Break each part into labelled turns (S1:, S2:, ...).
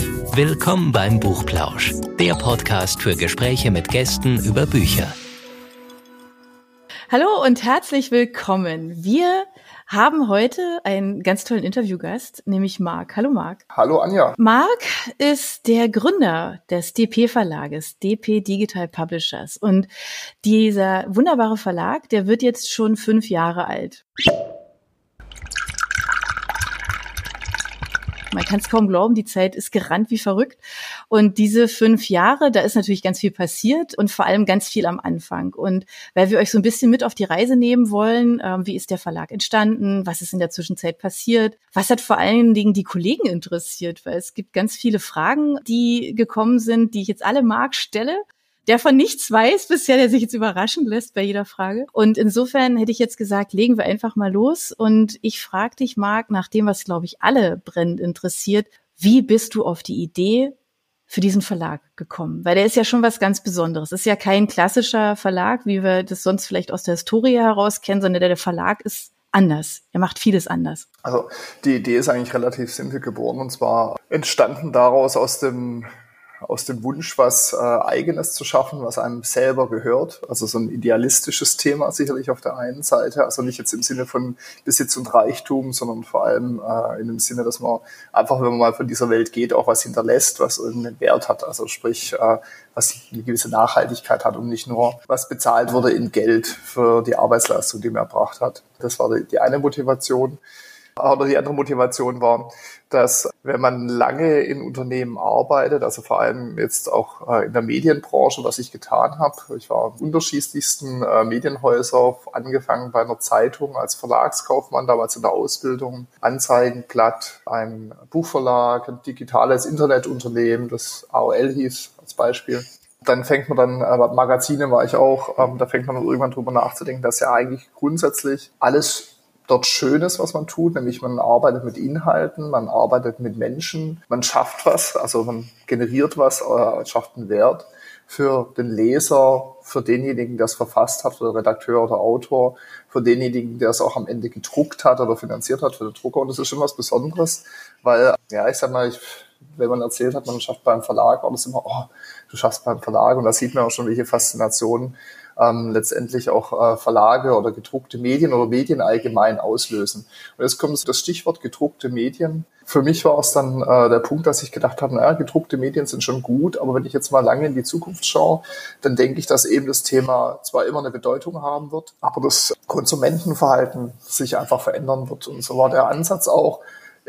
S1: Willkommen beim Buchplausch, der Podcast für Gespräche mit Gästen über Bücher.
S2: Hallo und herzlich willkommen. Wir haben heute einen ganz tollen Interviewgast, nämlich Marc. Hallo Marc.
S3: Hallo Anja.
S2: Marc ist der Gründer des DP Verlages, DP Digital Publishers. Und dieser wunderbare Verlag, der wird jetzt schon fünf Jahre alt. Man kann es kaum glauben, die Zeit ist gerannt wie verrückt. Und diese fünf Jahre, da ist natürlich ganz viel passiert und vor allem ganz viel am Anfang. Und weil wir euch so ein bisschen mit auf die Reise nehmen wollen, ähm, wie ist der Verlag entstanden, was ist in der Zwischenzeit passiert, was hat vor allen Dingen die Kollegen interessiert, weil es gibt ganz viele Fragen, die gekommen sind, die ich jetzt alle Mark stelle der von nichts weiß bisher, der sich jetzt überraschen lässt bei jeder Frage. Und insofern hätte ich jetzt gesagt, legen wir einfach mal los. Und ich frage dich, Marc, nach dem, was, glaube ich, alle brennend interessiert, wie bist du auf die Idee für diesen Verlag gekommen? Weil der ist ja schon was ganz Besonderes. ist ja kein klassischer Verlag, wie wir das sonst vielleicht aus der Historie heraus kennen, sondern der, der Verlag ist anders. Er macht vieles anders.
S3: Also die Idee ist eigentlich relativ simpel geboren und zwar entstanden daraus aus dem aus dem Wunsch, was äh, Eigenes zu schaffen, was einem selber gehört. Also so ein idealistisches Thema sicherlich auf der einen Seite. Also nicht jetzt im Sinne von Besitz und Reichtum, sondern vor allem äh, in dem Sinne, dass man einfach, wenn man mal von dieser Welt geht, auch was hinterlässt, was irgendeinen Wert hat. Also sprich, äh, was eine gewisse Nachhaltigkeit hat und nicht nur, was bezahlt wurde in Geld für die Arbeitsleistung, die man erbracht hat. Das war die, die eine Motivation. Aber die andere Motivation war, dass wenn man lange in Unternehmen arbeitet, also vor allem jetzt auch äh, in der Medienbranche, was ich getan habe, ich war in unterschiedlichsten äh, Medienhäuser, angefangen bei einer Zeitung als Verlagskaufmann, damals in der Ausbildung, Anzeigenblatt, ein Buchverlag, ein digitales Internetunternehmen, das AOL hieß als Beispiel. Dann fängt man dann, Magazine war ich auch, ähm, da fängt man dann irgendwann drüber nachzudenken, dass ja eigentlich grundsätzlich alles dort Schönes, was man tut, nämlich man arbeitet mit Inhalten, man arbeitet mit Menschen, man schafft was, also man generiert was, äh, schafft einen Wert für den Leser, für denjenigen, der es verfasst hat, für den Redakteur oder Autor, für denjenigen, der es auch am Ende gedruckt hat oder finanziert hat, für den Drucker. Und das ist schon was Besonderes, weil, ja, ich sag mal, ich, wenn man erzählt hat, man schafft beim Verlag, war das immer, oh, du schaffst beim Verlag. Und da sieht man auch schon, welche Faszination ähm, letztendlich auch äh, Verlage oder gedruckte Medien oder Medien allgemein auslösen. Und jetzt kommt das Stichwort gedruckte Medien. Für mich war es dann äh, der Punkt, dass ich gedacht habe, naja, gedruckte Medien sind schon gut, aber wenn ich jetzt mal lange in die Zukunft schaue, dann denke ich, dass eben das Thema zwar immer eine Bedeutung haben wird, aber das Konsumentenverhalten sich einfach verändern wird. Und so war der Ansatz auch,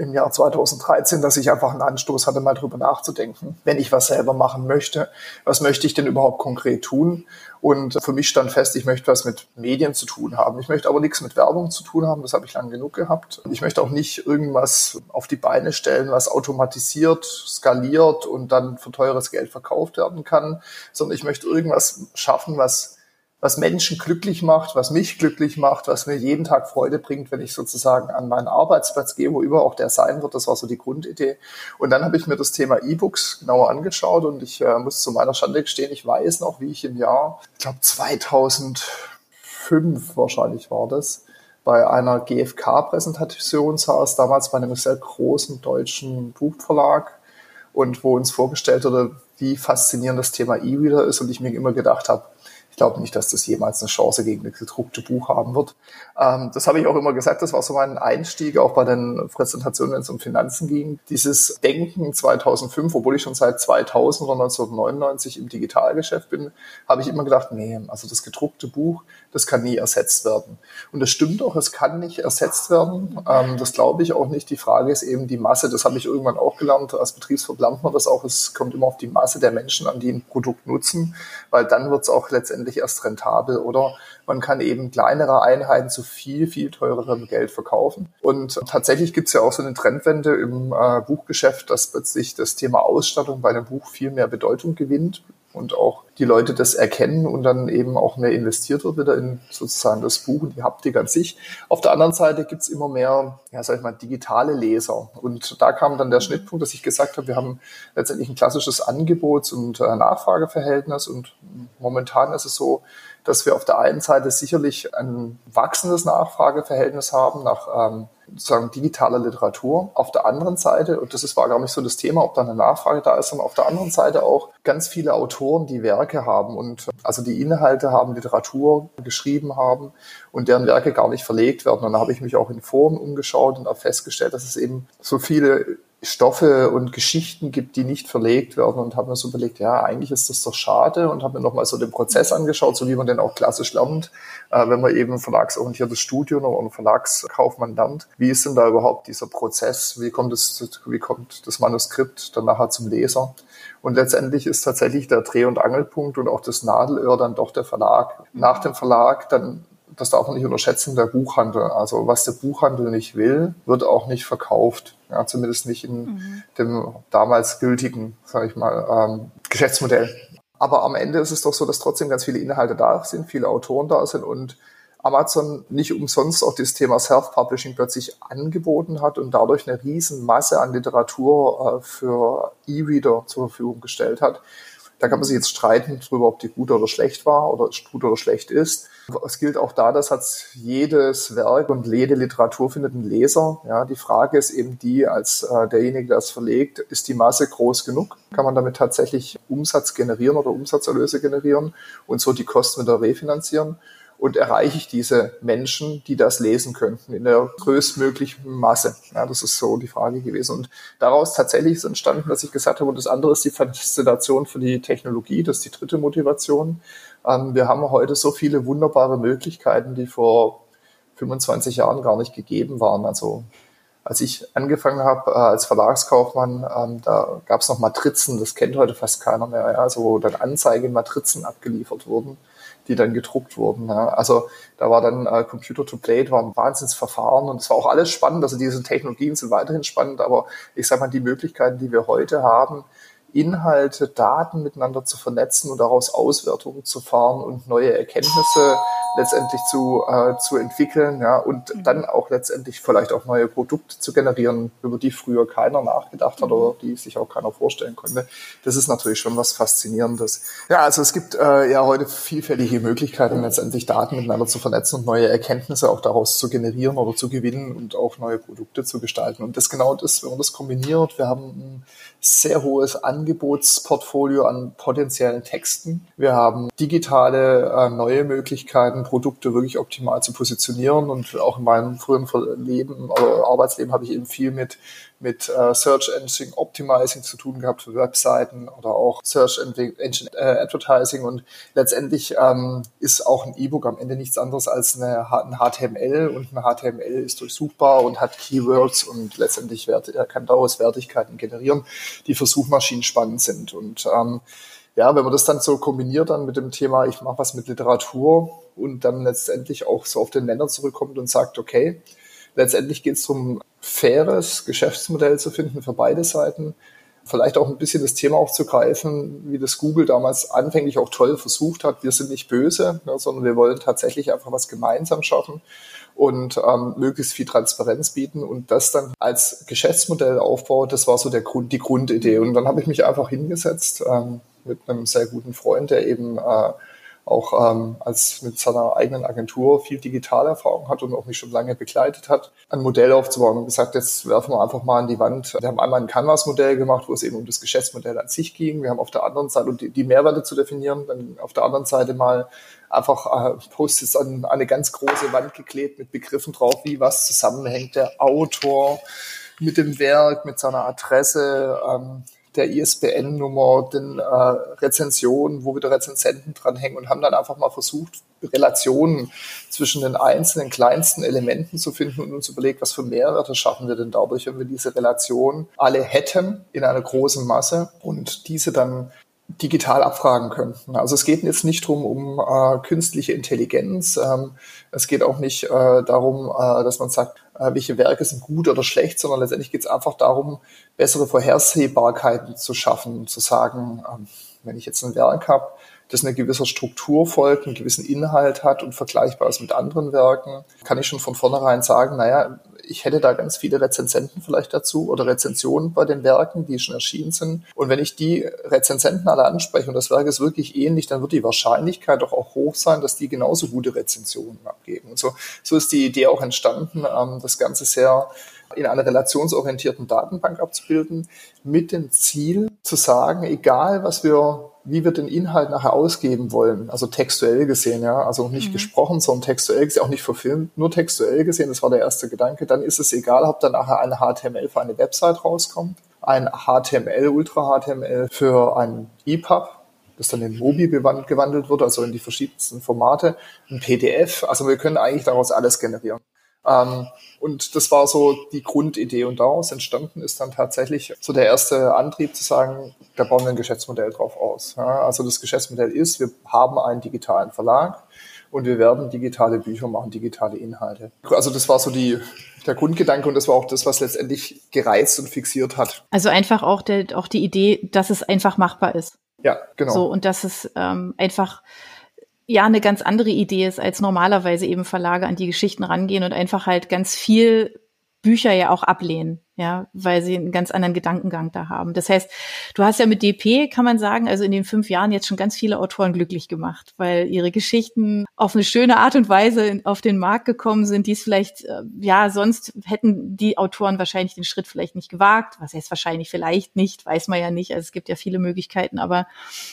S3: im Jahr 2013, dass ich einfach einen Anstoß hatte, mal drüber nachzudenken. Wenn ich was selber machen möchte, was möchte ich denn überhaupt konkret tun? Und für mich stand fest, ich möchte was mit Medien zu tun haben. Ich möchte aber nichts mit Werbung zu tun haben, das habe ich lang genug gehabt. Ich möchte auch nicht irgendwas auf die Beine stellen, was automatisiert, skaliert und dann für teures Geld verkauft werden kann, sondern ich möchte irgendwas schaffen, was was Menschen glücklich macht, was mich glücklich macht, was mir jeden Tag Freude bringt, wenn ich sozusagen an meinen Arbeitsplatz gehe, wo immer auch der sein wird. Das war so die Grundidee. Und dann habe ich mir das Thema E-Books genauer angeschaut und ich äh, muss zu meiner Schande gestehen, ich weiß noch, wie ich im Jahr, ich glaube 2005 wahrscheinlich war das, bei einer GfK-Präsentation saß, damals bei einem sehr großen deutschen Buchverlag und wo uns vorgestellt wurde, wie faszinierend das Thema E-Reader ist und ich mir immer gedacht habe, ich glaube nicht, dass das jemals eine Chance gegen das gedruckte Buch haben wird. Ähm, das habe ich auch immer gesagt, das war so mein Einstieg, auch bei den Präsentationen, wenn es um Finanzen ging. Dieses Denken 2005, obwohl ich schon seit 2000 oder 1999 im Digitalgeschäft bin, habe ich immer gedacht, nee, also das gedruckte Buch, das kann nie ersetzt werden. Und das stimmt auch, es kann nicht ersetzt werden. Ähm, das glaube ich auch nicht. Die Frage ist eben die Masse. Das habe ich irgendwann auch gelernt. Als Betriebswirt lernt man das auch. Es kommt immer auf die Masse der Menschen an, die ein Produkt nutzen, weil dann wird es auch letztendlich erst rentabel oder man kann eben kleinere Einheiten zu viel, viel teurerem Geld verkaufen. Und tatsächlich gibt es ja auch so eine Trendwende im äh, Buchgeschäft, dass plötzlich das Thema Ausstattung bei einem Buch viel mehr Bedeutung gewinnt und auch die Leute das erkennen und dann eben auch mehr investiert wird wieder in sozusagen das Buch und die Haptik an sich. Auf der anderen Seite gibt's immer mehr, ja, sag ich mal, digitale Leser. Und da kam dann der Schnittpunkt, dass ich gesagt habe, wir haben letztendlich ein klassisches Angebots- und äh, Nachfrageverhältnis und momentan ist es so, dass wir auf der einen Seite sicherlich ein wachsendes Nachfrageverhältnis haben nach ähm, sozusagen digitaler Literatur. Auf der anderen Seite, und das ist, war gar nicht so das Thema, ob da eine Nachfrage da ist, sondern auf der anderen Seite auch ganz viele Autoren, die Werke haben und also die Inhalte haben, Literatur geschrieben haben und deren Werke gar nicht verlegt werden. Und da habe ich mich auch in Foren umgeschaut und auch festgestellt, dass es eben so viele Stoffe und Geschichten gibt, die nicht verlegt werden und habe mir so überlegt, ja, eigentlich ist das doch schade und habe mir nochmal so den Prozess angeschaut, so wie man den auch klassisch lernt, äh, wenn man eben verlagsorientiertes Studium oder Verlagskaufmann lernt. Wie ist denn da überhaupt dieser Prozess? Wie kommt das, wie kommt das Manuskript dann nachher zum Leser? Und letztendlich ist tatsächlich der Dreh- und Angelpunkt und auch das Nadelöhr dann doch der Verlag. Nach dem Verlag dann das darf man nicht unterschätzen, der Buchhandel. Also was der Buchhandel nicht will, wird auch nicht verkauft. Ja, zumindest nicht in mhm. dem damals gültigen, sage ich mal, ähm, Geschäftsmodell. Aber am Ende ist es doch so, dass trotzdem ganz viele Inhalte da sind, viele Autoren da sind und Amazon nicht umsonst auch das Thema Self-Publishing plötzlich angeboten hat und dadurch eine riesen Masse an Literatur äh, für E-Reader zur Verfügung gestellt hat. Da kann man sich jetzt streiten darüber, ob die gut oder schlecht war oder gut oder schlecht ist. Es gilt auch da, dass hat jedes Werk und jede Literatur findet einen Leser. Ja, die Frage ist eben die, als äh, derjenige, der es verlegt, ist die Masse groß genug? Kann man damit tatsächlich Umsatz generieren oder Umsatzerlöse generieren und so die Kosten wieder refinanzieren? Und erreiche ich diese Menschen, die das lesen könnten, in der größtmöglichen Masse? Ja, das ist so die Frage gewesen. Und daraus tatsächlich ist entstanden, dass ich gesagt habe, und das andere ist die Faszination für die Technologie, das ist die dritte Motivation. Ähm, wir haben heute so viele wunderbare Möglichkeiten, die vor 25 Jahren gar nicht gegeben waren. Also als ich angefangen habe äh, als Verlagskaufmann, ähm, da gab es noch Matrizen, das kennt heute fast keiner mehr, ja, also wo dann Anzeigen Matrizen abgeliefert wurden die dann gedruckt wurden. Ja. Also da war dann äh, Computer to Plate, war ein Wahnsinnsverfahren und es war auch alles spannend. Also diese Technologien sind weiterhin spannend, aber ich sage mal, die Möglichkeiten, die wir heute haben, Inhalte, Daten miteinander zu vernetzen und daraus Auswertungen zu fahren und neue Erkenntnisse letztendlich zu, äh, zu entwickeln, ja, und mhm. dann auch letztendlich vielleicht auch neue Produkte zu generieren, über die früher keiner nachgedacht hat mhm. oder die sich auch keiner vorstellen konnte. Das ist natürlich schon was Faszinierendes. Ja, also es gibt äh, ja heute vielfältige Möglichkeiten, letztendlich Daten miteinander zu vernetzen und neue Erkenntnisse auch daraus zu generieren oder zu gewinnen und auch neue Produkte zu gestalten. Und das genau das, wenn man das kombiniert, wir haben ein sehr hohes Angebotsportfolio an potenziellen Texten. Wir haben digitale äh, neue Möglichkeiten, Produkte wirklich optimal zu positionieren. Und auch in meinem früheren Leben oder Arbeitsleben habe ich eben viel mit, mit äh, Search Engine Optimizing zu tun gehabt für Webseiten oder auch Search Engine äh, Advertising. Und letztendlich ähm, ist auch ein E-Book am Ende nichts anderes als eine, ein HTML und ein HTML ist durchsuchbar und hat Keywords und letztendlich Wert, kann daraus Wertigkeiten generieren, die für Suchmaschinen spannend sind. Und ähm, ja, wenn man das dann so kombiniert dann mit dem Thema, ich mache was mit Literatur und dann letztendlich auch so auf den Nenner zurückkommt und sagt, okay, letztendlich geht es darum, faires Geschäftsmodell zu finden für beide Seiten. Vielleicht auch ein bisschen das Thema aufzugreifen, wie das Google damals anfänglich auch toll versucht hat. Wir sind nicht böse, ja, sondern wir wollen tatsächlich einfach was gemeinsam schaffen und ähm, möglichst viel Transparenz bieten und das dann als Geschäftsmodell aufbaut. Das war so der Grund, die Grundidee. Und dann habe ich mich einfach hingesetzt, ähm, mit einem sehr guten Freund, der eben äh, auch ähm, als mit seiner eigenen Agentur viel Digitalerfahrung hat und auch mich schon lange begleitet hat, ein Modell aufzubauen und gesagt, jetzt werfen wir einfach mal an die Wand. Wir haben einmal ein Canvas-Modell gemacht, wo es eben um das Geschäftsmodell an sich ging. Wir haben auf der anderen Seite, um die, die Mehrwerte zu definieren, dann auf der anderen Seite mal einfach äh, Post-its an, an eine ganz große Wand geklebt mit Begriffen drauf, wie was zusammenhängt, der Autor mit dem Werk, mit seiner Adresse, ähm, der ISBN-Nummer, den äh, Rezensionen, wo wieder Rezensenten dranhängen und haben dann einfach mal versucht, Relationen zwischen den einzelnen kleinsten Elementen zu finden und uns überlegt, was für Mehrwerte schaffen wir denn dadurch, wenn wir diese Relation alle hätten in einer großen Masse und diese dann digital abfragen könnten. Also es geht jetzt nicht drum um äh, künstliche Intelligenz. Ähm, es geht auch nicht äh, darum, äh, dass man sagt, äh, welche Werke sind gut oder schlecht, sondern letztendlich geht es einfach darum, bessere Vorhersehbarkeiten zu schaffen, zu sagen, ähm, wenn ich jetzt ein Werk habe, das eine gewisse Struktur folgt, einen gewissen Inhalt hat und vergleichbar ist mit anderen Werken, kann ich schon von vornherein sagen, naja, ich hätte da ganz viele Rezensenten vielleicht dazu oder Rezensionen bei den Werken, die schon erschienen sind. Und wenn ich die Rezensenten alle anspreche und das Werk ist wirklich ähnlich, dann wird die Wahrscheinlichkeit doch auch hoch sein, dass die genauso gute Rezensionen abgeben. Und so, so ist die Idee auch entstanden, ähm, das Ganze sehr in einer relationsorientierten Datenbank abzubilden, mit dem Ziel zu sagen, egal was wir wie wir den Inhalt nachher ausgeben wollen, also textuell gesehen, ja, also nicht mhm. gesprochen, sondern textuell gesehen, auch nicht verfilmt, nur textuell gesehen, das war der erste Gedanke, dann ist es egal, ob dann nachher ein HTML für eine Website rauskommt, ein HTML, Ultra HTML für ein EPUB, das dann in Mobi gewandelt wird, also in die verschiedensten Formate, ein PDF, also wir können eigentlich daraus alles generieren. Ähm, und das war so die Grundidee. Und daraus entstanden ist dann tatsächlich so der erste Antrieb zu sagen, da bauen wir ein Geschäftsmodell drauf aus. Ja, also das Geschäftsmodell ist, wir haben einen digitalen Verlag und wir werden digitale Bücher machen, digitale Inhalte. Also das war so die, der Grundgedanke und das war auch das, was letztendlich gereizt und fixiert hat.
S2: Also einfach auch, der, auch die Idee, dass es einfach machbar ist.
S3: Ja, genau.
S2: So, und dass es ähm, einfach ja eine ganz andere Idee ist, als normalerweise eben Verlage an die Geschichten rangehen und einfach halt ganz viel Bücher ja auch ablehnen ja, weil sie einen ganz anderen Gedankengang da haben. Das heißt, du hast ja mit DP, kann man sagen, also in den fünf Jahren jetzt schon ganz viele Autoren glücklich gemacht, weil ihre Geschichten auf eine schöne Art und Weise auf den Markt gekommen sind, die es vielleicht, äh, ja, sonst hätten die Autoren wahrscheinlich den Schritt vielleicht nicht gewagt. Was heißt wahrscheinlich vielleicht nicht, weiß man ja nicht. Also es gibt ja viele Möglichkeiten, aber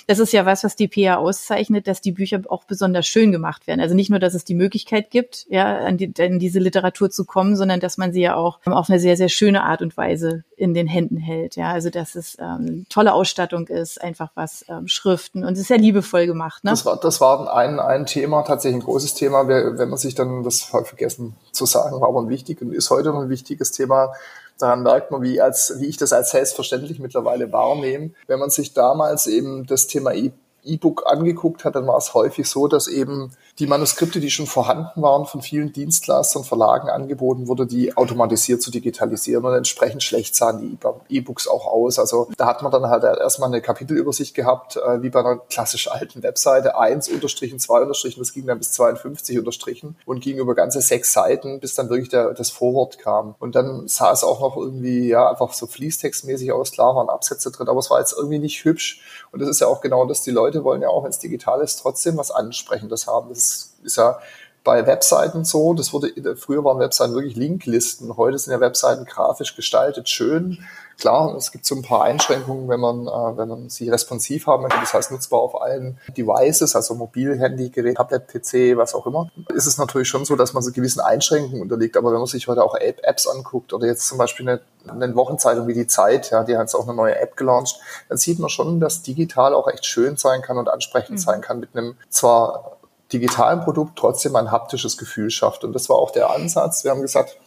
S2: das ist ja was, was DP ja auszeichnet, dass die Bücher auch besonders schön gemacht werden. Also nicht nur, dass es die Möglichkeit gibt, ja, an, die, an diese Literatur zu kommen, sondern dass man sie ja auch auf eine sehr, sehr schöne Art und Weise in den Händen hält. Ja, also dass es ähm, tolle Ausstattung ist, einfach was ähm, Schriften und es ist sehr liebevoll gemacht. Ne?
S3: Das war, das war ein, ein Thema, tatsächlich ein großes Thema. Wenn man sich dann, das vergessen zu sagen, war aber wichtig und ist heute noch ein wichtiges Thema. Daran merkt man, wie, als, wie ich das als selbstverständlich mittlerweile wahrnehme. Wenn man sich damals eben das Thema e E-Book angeguckt hat, dann war es häufig so, dass eben die Manuskripte, die schon vorhanden waren, von vielen Dienstleistern, Verlagen angeboten wurde, die automatisiert zu digitalisieren und entsprechend schlecht sahen die E-Books auch aus. Also da hat man dann halt erstmal eine Kapitelübersicht gehabt, äh, wie bei einer klassisch alten Webseite, eins unterstrichen, zwei unterstrichen, das ging dann bis 52 unterstrichen und ging über ganze sechs Seiten, bis dann wirklich der, das Vorwort kam. Und dann sah es auch noch irgendwie, ja, einfach so fließtextmäßig aus, klar waren Absätze drin, aber es war jetzt irgendwie nicht hübsch. Und das ist ja auch genau das, die Leute wollen ja auch, wenn es digital ist, trotzdem was Ansprechendes haben. Das ist ja bei Webseiten so. Das wurde, früher waren Webseiten wirklich Linklisten. Heute sind ja Webseiten grafisch gestaltet, schön. Klar, es gibt so ein paar Einschränkungen, wenn man, äh, wenn man sie responsiv haben möchte. Das heißt, nutzbar auf allen Devices, also Mobil, Handy, Gerät, Tablet, PC, was auch immer. Ist es natürlich schon so, dass man so gewissen Einschränkungen unterliegt. Aber wenn man sich heute auch Apps anguckt oder jetzt zum Beispiel eine, eine Wochenzeitung wie die Zeit, ja, die hat jetzt auch eine neue App gelauncht, dann sieht man schon, dass digital auch echt schön sein kann und ansprechend mhm. sein kann mit einem zwar digitalen Produkt trotzdem ein haptisches Gefühl schafft. Und das war auch der Ansatz. Wir haben gesagt,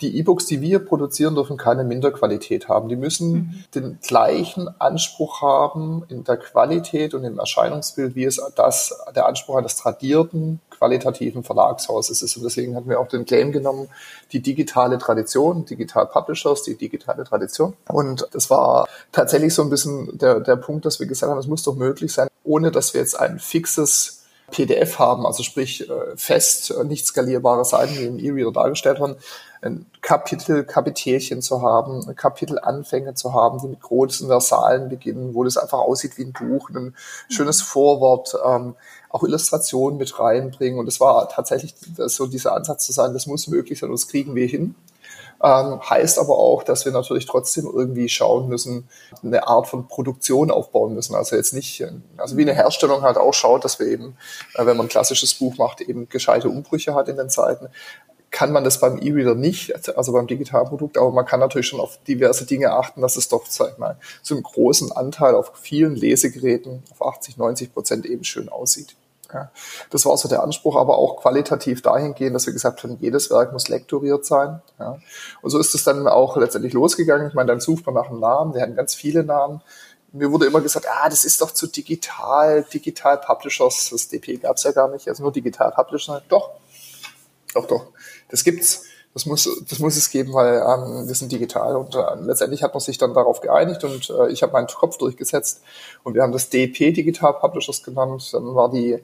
S3: die E-Books, die wir produzieren, dürfen keine Minderqualität haben. Die müssen mhm. den gleichen Anspruch haben in der Qualität und im Erscheinungsbild, wie es das, der Anspruch eines tradierten, qualitativen Verlagshauses ist. Und deswegen hatten wir auch den Claim genommen, die digitale Tradition, Digital Publishers, die digitale Tradition. Und das war tatsächlich so ein bisschen der, der Punkt, dass wir gesagt haben, es muss doch möglich sein, ohne dass wir jetzt ein fixes PDF haben, also sprich äh, fest, äh, nicht skalierbare Seiten, die im E-Reader dargestellt werden, ein Kapitel, Kapitelchen zu haben, Kapitelanfänge zu haben, die mit großen Versalen beginnen, wo das einfach aussieht wie ein Buch, ein schönes Vorwort, ähm, auch Illustrationen mit reinbringen. Und das war tatsächlich so dieser Ansatz zu sagen, das muss möglich sein, das kriegen wir hin. Ähm, heißt aber auch, dass wir natürlich trotzdem irgendwie schauen müssen, eine Art von Produktion aufbauen müssen. Also jetzt nicht, also wie eine Herstellung halt auch schaut, dass wir eben, äh, wenn man ein klassisches Buch macht, eben gescheite Umbrüche hat in den Zeiten kann man das beim E-Reader nicht, also beim Digitalprodukt, aber man kann natürlich schon auf diverse Dinge achten, dass es doch, sag ich mal, so einen großen Anteil auf vielen Lesegeräten, auf 80, 90 Prozent eben schön aussieht. Ja, das war so der Anspruch, aber auch qualitativ dahingehend, dass wir gesagt haben, jedes Werk muss lektoriert sein. Ja. Und so ist es dann auch letztendlich losgegangen. Ich meine, dann sucht man nach einem Namen. Wir hatten ganz viele Namen. Mir wurde immer gesagt, ah, das ist doch zu digital, digital Publishers. Das DP gab es ja gar nicht, also nur digital Publisher. Doch, doch, doch. Das gibt's. Das muss, das muss es geben, weil ähm, wir sind digital und äh, letztendlich hat man sich dann darauf geeinigt und äh, ich habe meinen Kopf durchgesetzt und wir haben das DEP Digital Publishers genannt. Dann war die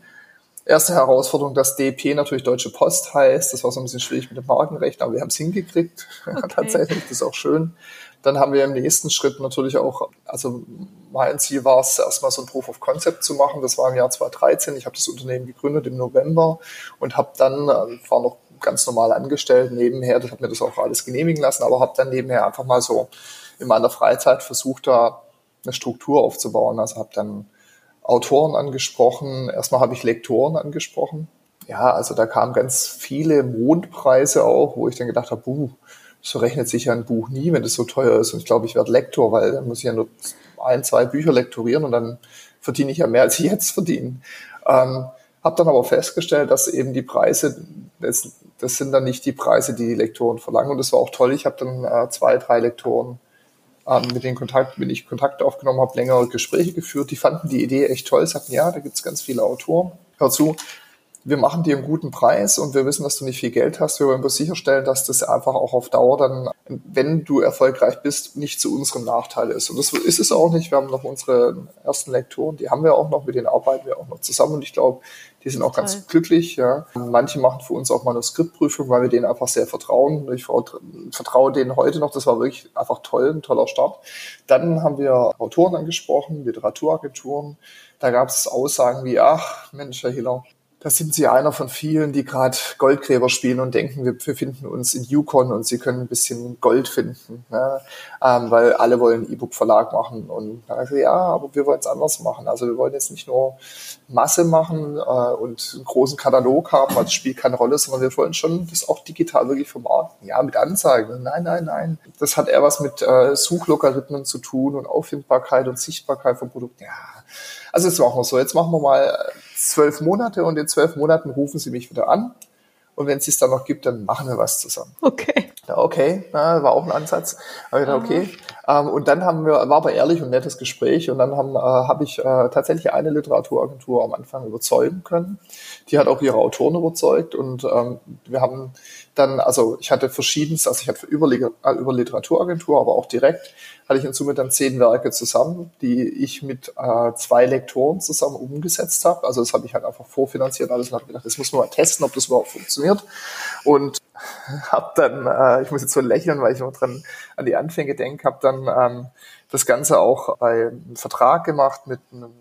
S3: erste Herausforderung, dass DEP natürlich Deutsche Post heißt. Das war so ein bisschen schwierig mit dem Markenrecht, aber wir haben es hingekriegt. Okay. Tatsächlich, das ist auch schön. Dann haben wir im nächsten Schritt natürlich auch, also mein Ziel war es, erstmal so ein Proof of Concept zu machen. Das war im Jahr 2013. Ich habe das Unternehmen gegründet im November und habe dann, äh, war noch ganz normal angestellt nebenher, das hat mir das auch alles genehmigen lassen, aber habe dann nebenher einfach mal so in meiner Freizeit versucht, da eine Struktur aufzubauen. Also habe dann Autoren angesprochen, erstmal habe ich Lektoren angesprochen. Ja, also da kamen ganz viele Mondpreise auch, wo ich dann gedacht habe, buh, so rechnet sich ja ein Buch nie, wenn das so teuer ist. Und ich glaube, ich werde Lektor, weil dann muss ich ja nur ein, zwei Bücher lektorieren und dann verdiene ich ja mehr, als ich jetzt verdiene. Ähm, habe dann aber festgestellt, dass eben die Preise, das, das sind dann nicht die Preise, die die Lektoren verlangen. Und das war auch toll. Ich habe dann äh, zwei, drei Lektoren ähm, mit denen Kontakt, wenn ich Kontakt aufgenommen habe, längere Gespräche geführt. Die fanden die Idee echt toll, sagten, ja, da gibt's ganz viele Autoren. Hör zu, wir machen dir einen guten Preis und wir wissen, dass du nicht viel Geld hast. Wir wollen bloß sicherstellen, dass das einfach auch auf Dauer dann, wenn du erfolgreich bist, nicht zu unserem Nachteil ist. Und das ist es auch nicht. Wir haben noch unsere ersten Lektoren, die haben wir auch noch, mit denen arbeiten wir auch noch zusammen und ich glaube, die sind auch Toll. ganz glücklich. Ja. Manche machen für uns auch Manuskriptprüfung, weil wir denen einfach sehr vertrauen. Ich vertraue denen heute noch. Das war wirklich einfach toll, ein toller Start. Dann haben wir Autoren angesprochen, Literaturagenturen. Da gab es Aussagen wie, ach Mensch, Herr Hiller, da sind Sie einer von vielen, die gerade Goldgräber spielen und denken, wir befinden uns in Yukon und Sie können ein bisschen Gold finden, ne? ähm, weil alle wollen E-Book-Verlag machen. Und ich, ja, aber wir wollen es anders machen. Also wir wollen jetzt nicht nur Masse machen äh, und einen großen Katalog haben, also spielt keine Rolle, sondern wir wollen schon das auch digital wirklich vermarkten. Ja, mit Anzeigen. Nein, nein, nein. Das hat eher was mit äh, Suchlogarithmen zu tun und Auffindbarkeit und Sichtbarkeit vom Produkt. Ja, also jetzt machen wir so. Jetzt machen wir mal zwölf Monate und in zwölf Monaten rufen sie mich wieder an. Und wenn es es dann noch gibt, dann machen wir was zusammen.
S2: Okay.
S3: Ja, okay, na, war auch ein Ansatz. Aber ich dachte, okay. Ähm, und dann haben wir, war aber ehrlich und nettes Gespräch und dann haben, äh, habe ich äh, tatsächlich eine Literaturagentur am Anfang überzeugen können. Die hat auch ihre Autoren überzeugt und ähm, wir haben dann, also ich hatte verschiedenes, also ich hatte über, äh, über Literaturagentur, aber auch direkt hatte ich in Summe dann zehn Werke zusammen, die ich mit äh, zwei Lektoren zusammen umgesetzt habe. Also das habe ich halt einfach vorfinanziert alles und habe gedacht, das muss man mal testen, ob das überhaupt funktioniert. Und habe dann, äh, ich muss jetzt so lächeln, weil ich noch dran an die Anfänge denke, habe dann ähm, das Ganze auch bei einem Vertrag gemacht mit einem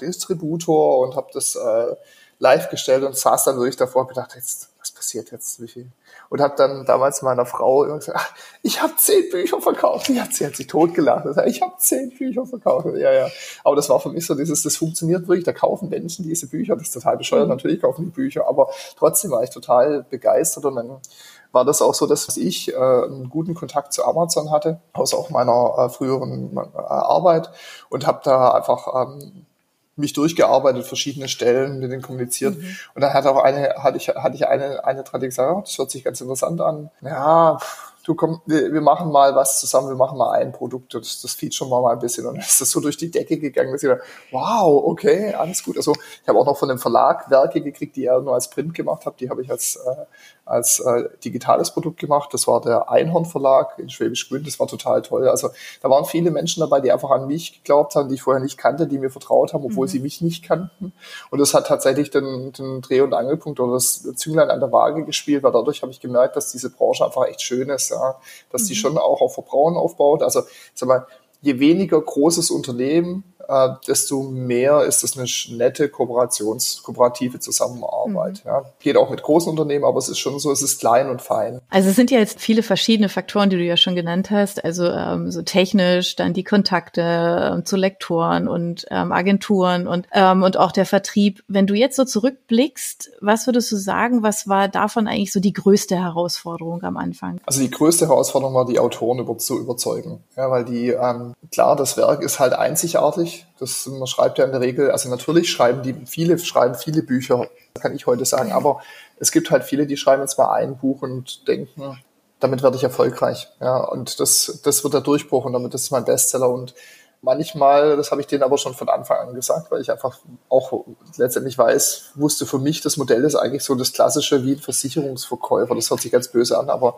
S3: Distributor und habe das äh, live gestellt und saß dann wirklich davor und gedacht, jetzt, was passiert jetzt? Wie viel und habe dann damals meiner Frau immer gesagt, ach, ich habe zehn Bücher verkauft. Die hat, sie hat sich totgelacht. Ich habe zehn Bücher verkauft. Ja, ja. Aber das war für mich so dieses, das funktioniert wirklich. Da kaufen Menschen diese Bücher. Das ist total bescheuert. Mhm. Natürlich kaufen die Bücher. Aber trotzdem war ich total begeistert und dann war das auch so, dass ich äh, einen guten Kontakt zu Amazon hatte, aus auch meiner äh, früheren äh, Arbeit und habe da einfach ähm, mich durchgearbeitet, verschiedene Stellen mit denen kommuniziert. Mhm. Und dann hat auch eine, hatte ich, hatte ich eine, eine die gesagt, oh, das hört sich ganz interessant an. Ja, du komm, wir, wir machen mal was zusammen, wir machen mal ein Produkt, das, das feature mal, mal ein bisschen. Und dann ist das so durch die Decke gegangen, dass ich dachte, wow, okay, alles gut. Also ich habe auch noch von dem Verlag Werke gekriegt, die er nur als Print gemacht hat, die habe ich als, äh, als äh, digitales Produkt gemacht. Das war der Einhorn Verlag in Schwäbisch Gmünd, das war total toll. Also da waren viele Menschen dabei, die einfach an mich geglaubt haben, die ich vorher nicht kannte, die mir vertraut haben, obwohl mhm. sie mich nicht kannten. Und das hat tatsächlich den, den Dreh- und Angelpunkt oder das Zünglein an der Waage gespielt, weil dadurch habe ich gemerkt, dass diese Branche einfach echt schön ist. Ja dass mhm. die schon auch auf Verbrauchen aufbaut. Also sag mal, je weniger großes Unternehmen, äh, desto mehr ist das eine nette Kooperations, kooperative Zusammenarbeit. Mhm. Ja. Geht auch mit großen Unternehmen, aber es ist schon so, es ist klein und fein.
S2: Also es sind ja jetzt viele verschiedene Faktoren, die du ja schon genannt hast. Also ähm, so technisch, dann die Kontakte ähm, zu Lektoren und ähm, Agenturen und, ähm, und auch der Vertrieb. Wenn du jetzt so zurückblickst, was würdest du sagen, was war davon eigentlich so die größte Herausforderung am Anfang?
S3: Also die größte Herausforderung war, die Autoren über, zu überzeugen. Ja, weil die, ähm, klar, das Werk ist halt einzigartig das, man schreibt ja in der Regel, also natürlich schreiben die, viele schreiben viele Bücher, kann ich heute sagen, aber es gibt halt viele, die schreiben jetzt mal ein Buch und denken, damit werde ich erfolgreich. Ja, und das, das wird der Durchbruch und damit ist mein Bestseller und manchmal, das habe ich denen aber schon von Anfang an gesagt, weil ich einfach auch letztendlich weiß, wusste für mich, das Modell ist eigentlich so das klassische wie ein Versicherungsverkäufer. Das hört sich ganz böse an, aber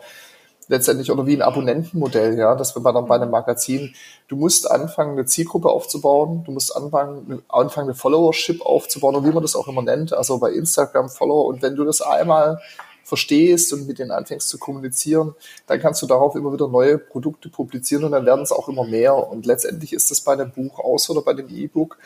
S3: letztendlich oder wie ein Abonnentenmodell, ja, das wir bei, bei einem Magazin. Du musst anfangen, eine Zielgruppe aufzubauen, du musst anfangen, anfangen, eine Followership aufzubauen und wie man das auch immer nennt, also bei Instagram Follower. Und wenn du das einmal verstehst und mit denen anfängst zu kommunizieren, dann kannst du darauf immer wieder neue Produkte publizieren und dann werden es auch immer mehr. Und letztendlich ist das bei einem Buch aus oder bei dem E-Book.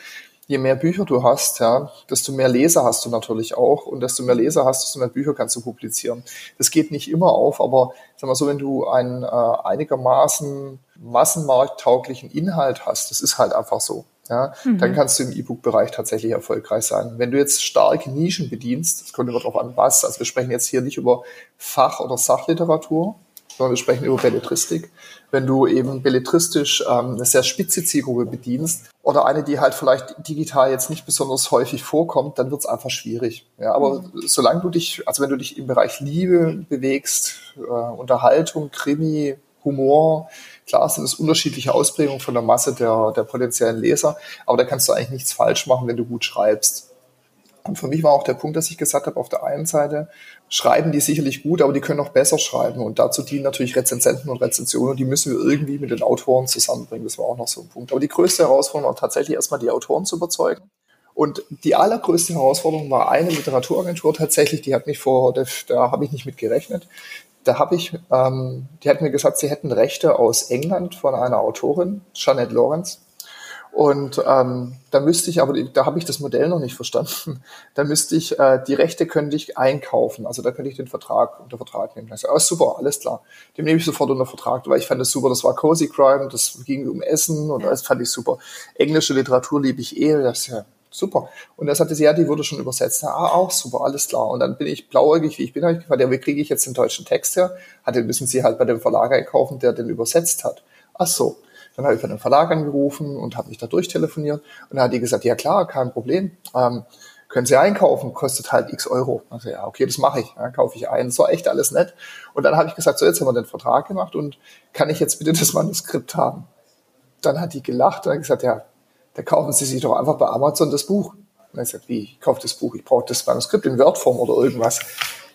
S3: Je mehr Bücher du hast, ja, desto mehr Leser hast du natürlich auch und desto mehr Leser hast, desto mehr Bücher kannst du publizieren. Das geht nicht immer auf, aber sag mal so, wenn du einen äh, einigermaßen massenmarkttauglichen Inhalt hast, das ist halt einfach so ja, mhm. dann kannst du im E-Book-Bereich tatsächlich erfolgreich sein. Wenn du jetzt starke Nischen bedienst, das kommt immer darauf an, was, also wir sprechen jetzt hier nicht über Fach- oder Sachliteratur, sondern wir sprechen über Belletristik. Wenn du eben belletristisch ähm, eine sehr spitze Zielgruppe bedienst oder eine, die halt vielleicht digital jetzt nicht besonders häufig vorkommt, dann wird es einfach schwierig. Ja, aber mhm. solange du dich, also wenn du dich im Bereich Liebe bewegst, äh, Unterhaltung, Krimi, Humor, Klar sind es unterschiedliche Ausprägungen von der Masse der, der potenziellen Leser, aber da kannst du eigentlich nichts falsch machen, wenn du gut schreibst. Und für mich war auch der Punkt, dass ich gesagt habe, auf der einen Seite schreiben die sicherlich gut, aber die können auch besser schreiben. Und dazu dienen natürlich Rezensenten und Rezensionen und die müssen wir irgendwie mit den Autoren zusammenbringen. Das war auch noch so ein Punkt. Aber die größte Herausforderung war tatsächlich erstmal die Autoren zu überzeugen. Und die allergrößte Herausforderung war eine Literaturaagentur tatsächlich, die hat mich vor, da, da habe ich nicht mit gerechnet da habe ich, ähm, die hat mir gesagt, sie hätten Rechte aus England von einer Autorin, Jeanette Lawrence. Und ähm, da müsste ich, aber da habe ich das Modell noch nicht verstanden. Da müsste ich, äh, die Rechte könnte ich einkaufen. Also da könnte ich den Vertrag unter Vertrag nehmen. Also, oh, super, alles klar. Dem nehme ich sofort unter Vertrag, weil ich fand das super. Das war Cozy Crime, das ging um Essen und das fand ich super. Englische Literatur liebe ich eh. Das ist ja super. Und er sagte sie, ja, die wurde schon übersetzt. Ah, auch super, alles klar. Und dann bin ich blauäugig, wie ich bin, habe ich gefragt, ja, wie kriege ich jetzt den deutschen Text her? Hat den müssen sie halt bei dem Verlag einkaufen, der den übersetzt hat. Ach so. Dann habe ich bei dem Verlag angerufen und habe mich da durchtelefoniert. Und dann hat die gesagt, ja klar, kein Problem. Ähm, können Sie einkaufen, kostet halt x Euro. Also ja, okay, das mache ich, ja, kaufe ich ein. War echt alles nett. Und dann habe ich gesagt, so jetzt haben wir den Vertrag gemacht und kann ich jetzt bitte das Manuskript haben? Dann hat die gelacht und gesagt, ja, da kaufen Sie sich doch einfach bei Amazon das Buch. Und er sagt, wie, ich kaufe das Buch, ich brauche das Manuskript in Wordform oder irgendwas.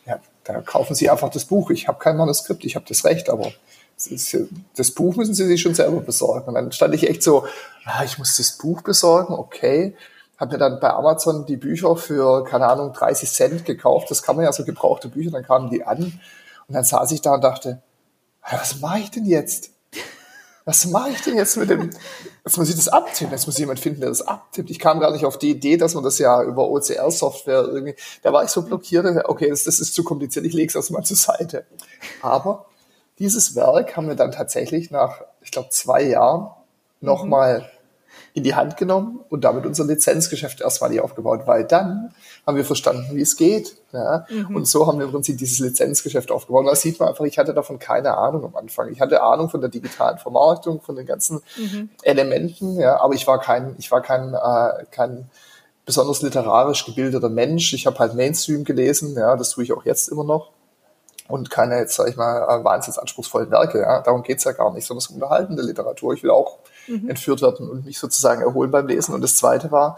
S3: Ja, da kaufen Sie einfach das Buch. Ich habe kein Manuskript, ich habe das Recht, aber das, Buch müssen Sie sich schon selber besorgen. Und dann stand ich echt so, ah, ich muss das Buch besorgen, okay. Habe mir dann bei Amazon die Bücher für, keine Ahnung, 30 Cent gekauft. Das kann man ja so gebrauchte Bücher, dann kamen die an. Und dann saß ich da und dachte, was mache ich denn jetzt? was mache ich denn jetzt mit dem, jetzt muss ich das abtippen, jetzt muss jemand finden, der das abtippt. Ich kam gar nicht auf die Idee, dass man das ja über OCR-Software irgendwie, da war ich so blockiert, okay, das, das ist zu kompliziert, ich lege es erstmal zur Seite. Aber dieses Werk haben wir dann tatsächlich nach, ich glaube, zwei Jahren nochmal mhm in die Hand genommen und damit unser Lizenzgeschäft erstmal nicht aufgebaut, weil dann haben wir verstanden, wie es geht. Ja? Mhm. Und so haben wir im Prinzip dieses Lizenzgeschäft aufgebaut. Und da sieht man einfach, ich hatte davon keine Ahnung am Anfang. Ich hatte Ahnung von der digitalen Vermarktung, von den ganzen mhm. Elementen, ja, aber ich war kein, ich war kein, äh, kein besonders literarisch gebildeter Mensch. Ich habe halt Mainstream gelesen, ja, das tue ich auch jetzt immer noch und keine, jetzt sage ich mal, äh, wahnsinnig anspruchsvollen Werke. Ja? Darum geht's ja gar nicht, sondern es ist unterhaltende Literatur. Ich will auch mhm. entführt werden und mich sozusagen erholen beim Lesen. Und das Zweite war,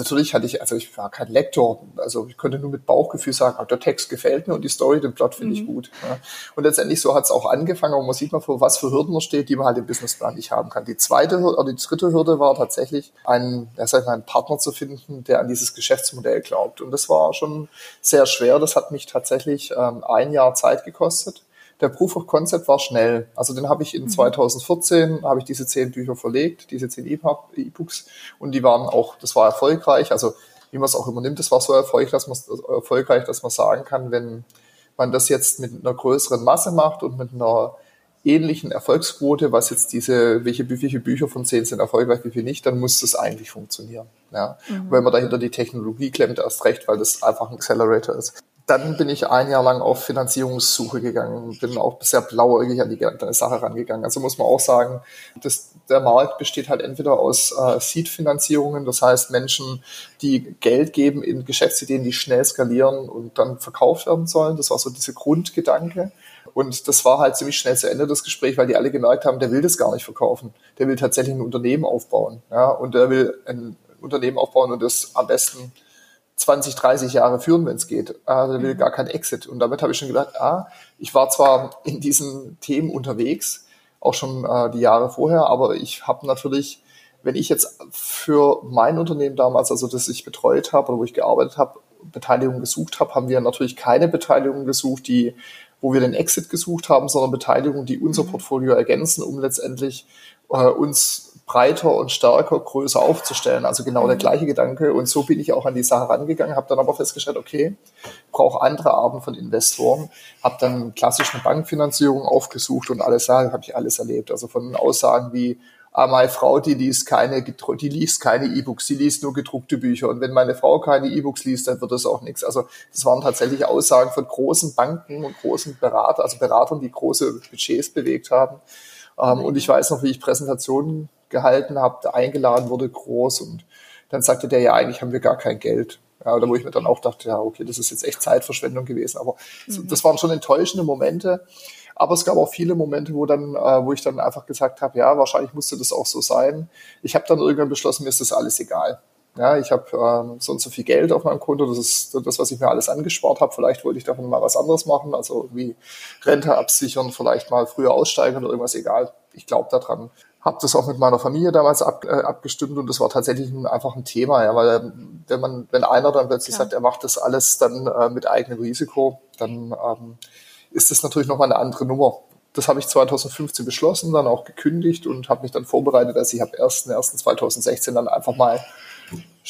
S3: natürlich hatte ich, also ich war kein Lektor, also ich konnte nur mit Bauchgefühl sagen, oh, der Text gefällt mir und die Story, den Plot finde mhm. ich gut. Ja. Und letztendlich so hat es auch angefangen, aber man sieht mal, vor was für Hürden man steht, die man halt im Businessplan nicht haben kann. Die zweite oder die dritte Hürde war tatsächlich, einen, ja, sag ich mal, einen Partner zu finden, der an dieses Geschäftsmodell glaubt. Und das war schon sehr schwer. Das hat mich tatsächlich ähm, ein Jahr Zeit gekostet der Proof of Concept war schnell. Also den habe ich in 2014, mhm. habe ich diese zehn Bücher verlegt, diese zehn E-Books und die waren auch, das war erfolgreich. Also wie man es auch immer nimmt, das war so erfolgreich, dass man erfolgreich, dass man sagen kann, wenn man das jetzt mit einer größeren Masse macht und mit einer ähnlichen Erfolgsquote, was jetzt diese, welche, welche Bücher von zehn sind erfolgreich, wie viel nicht, dann muss das eigentlich funktionieren. Ja. Mhm. wenn man dahinter die Technologie klemmt, erst recht, weil das einfach ein Accelerator ist dann bin ich ein Jahr lang auf Finanzierungssuche gegangen, bin auch sehr blauäugig an die ganze Sache rangegangen. Also muss man auch sagen, dass der Markt besteht halt entweder aus äh, Seed-Finanzierungen, das heißt Menschen, die Geld geben in Geschäftsideen, die schnell skalieren und dann verkauft werden sollen. Das war so diese Grundgedanke. Und das war halt ziemlich schnell zu Ende, das Gespräch, weil die alle gemerkt haben, der will das gar nicht verkaufen. Der will tatsächlich ein Unternehmen aufbauen. Ja, und der will ein Unternehmen aufbauen und das am besten 20, 30 Jahre führen, wenn es geht. Also der will gar kein Exit. Und damit habe ich schon gedacht, ah, ich war zwar in diesen Themen unterwegs, auch schon äh, die Jahre vorher, aber ich habe natürlich, wenn ich jetzt für mein Unternehmen damals, also das ich betreut habe oder wo ich gearbeitet habe, Beteiligung gesucht habe, haben wir natürlich keine Beteiligung gesucht, die, wo wir den Exit gesucht haben, sondern Beteiligung, die unser mhm. Portfolio ergänzen, um letztendlich äh, uns breiter und stärker, größer aufzustellen. Also genau der mhm. gleiche Gedanke. Und so bin ich auch an die Sache rangegangen, habe dann aber festgestellt, okay, brauche andere Arten von Investoren, habe dann klassisch eine Bankfinanzierung aufgesucht und alles, habe ich alles erlebt. Also von Aussagen wie, ah, meine Frau, die liest keine, die liest keine E-Books, die liest nur gedruckte Bücher. Und wenn meine Frau keine E-Books liest, dann wird das auch nichts. Also das waren tatsächlich Aussagen von großen Banken und großen Beratern, also Beratern, die große Budgets bewegt haben. Ähm, und ich weiß noch, wie ich Präsentationen gehalten habe, eingeladen wurde, groß. Und dann sagte der, ja, eigentlich haben wir gar kein Geld. Ja, oder wo ich mir dann auch dachte, ja, okay, das ist jetzt echt Zeitverschwendung gewesen. Aber mhm. das waren schon enttäuschende Momente. Aber es gab auch viele Momente, wo dann, äh, wo ich dann einfach gesagt habe, ja, wahrscheinlich musste das auch so sein. Ich habe dann irgendwann beschlossen, mir ist das alles egal. Ja, ich habe ähm, so und so viel Geld auf meinem Konto, das ist das, was ich mir alles angespart habe. Vielleicht wollte ich davon mal was anderes machen, also irgendwie Rente absichern, vielleicht mal früher aussteigen oder irgendwas, egal. Ich glaube daran habe das auch mit meiner Familie damals ab, äh, abgestimmt und das war tatsächlich ein, einfach ein Thema, ja, weil ähm, wenn man, wenn einer dann plötzlich ja. sagt, er macht das alles dann äh, mit eigenem Risiko, dann ähm, ist das natürlich nochmal eine andere Nummer. Das habe ich 2015 beschlossen, dann auch gekündigt und habe mich dann vorbereitet, dass ich ab 1.1.2016 dann einfach mal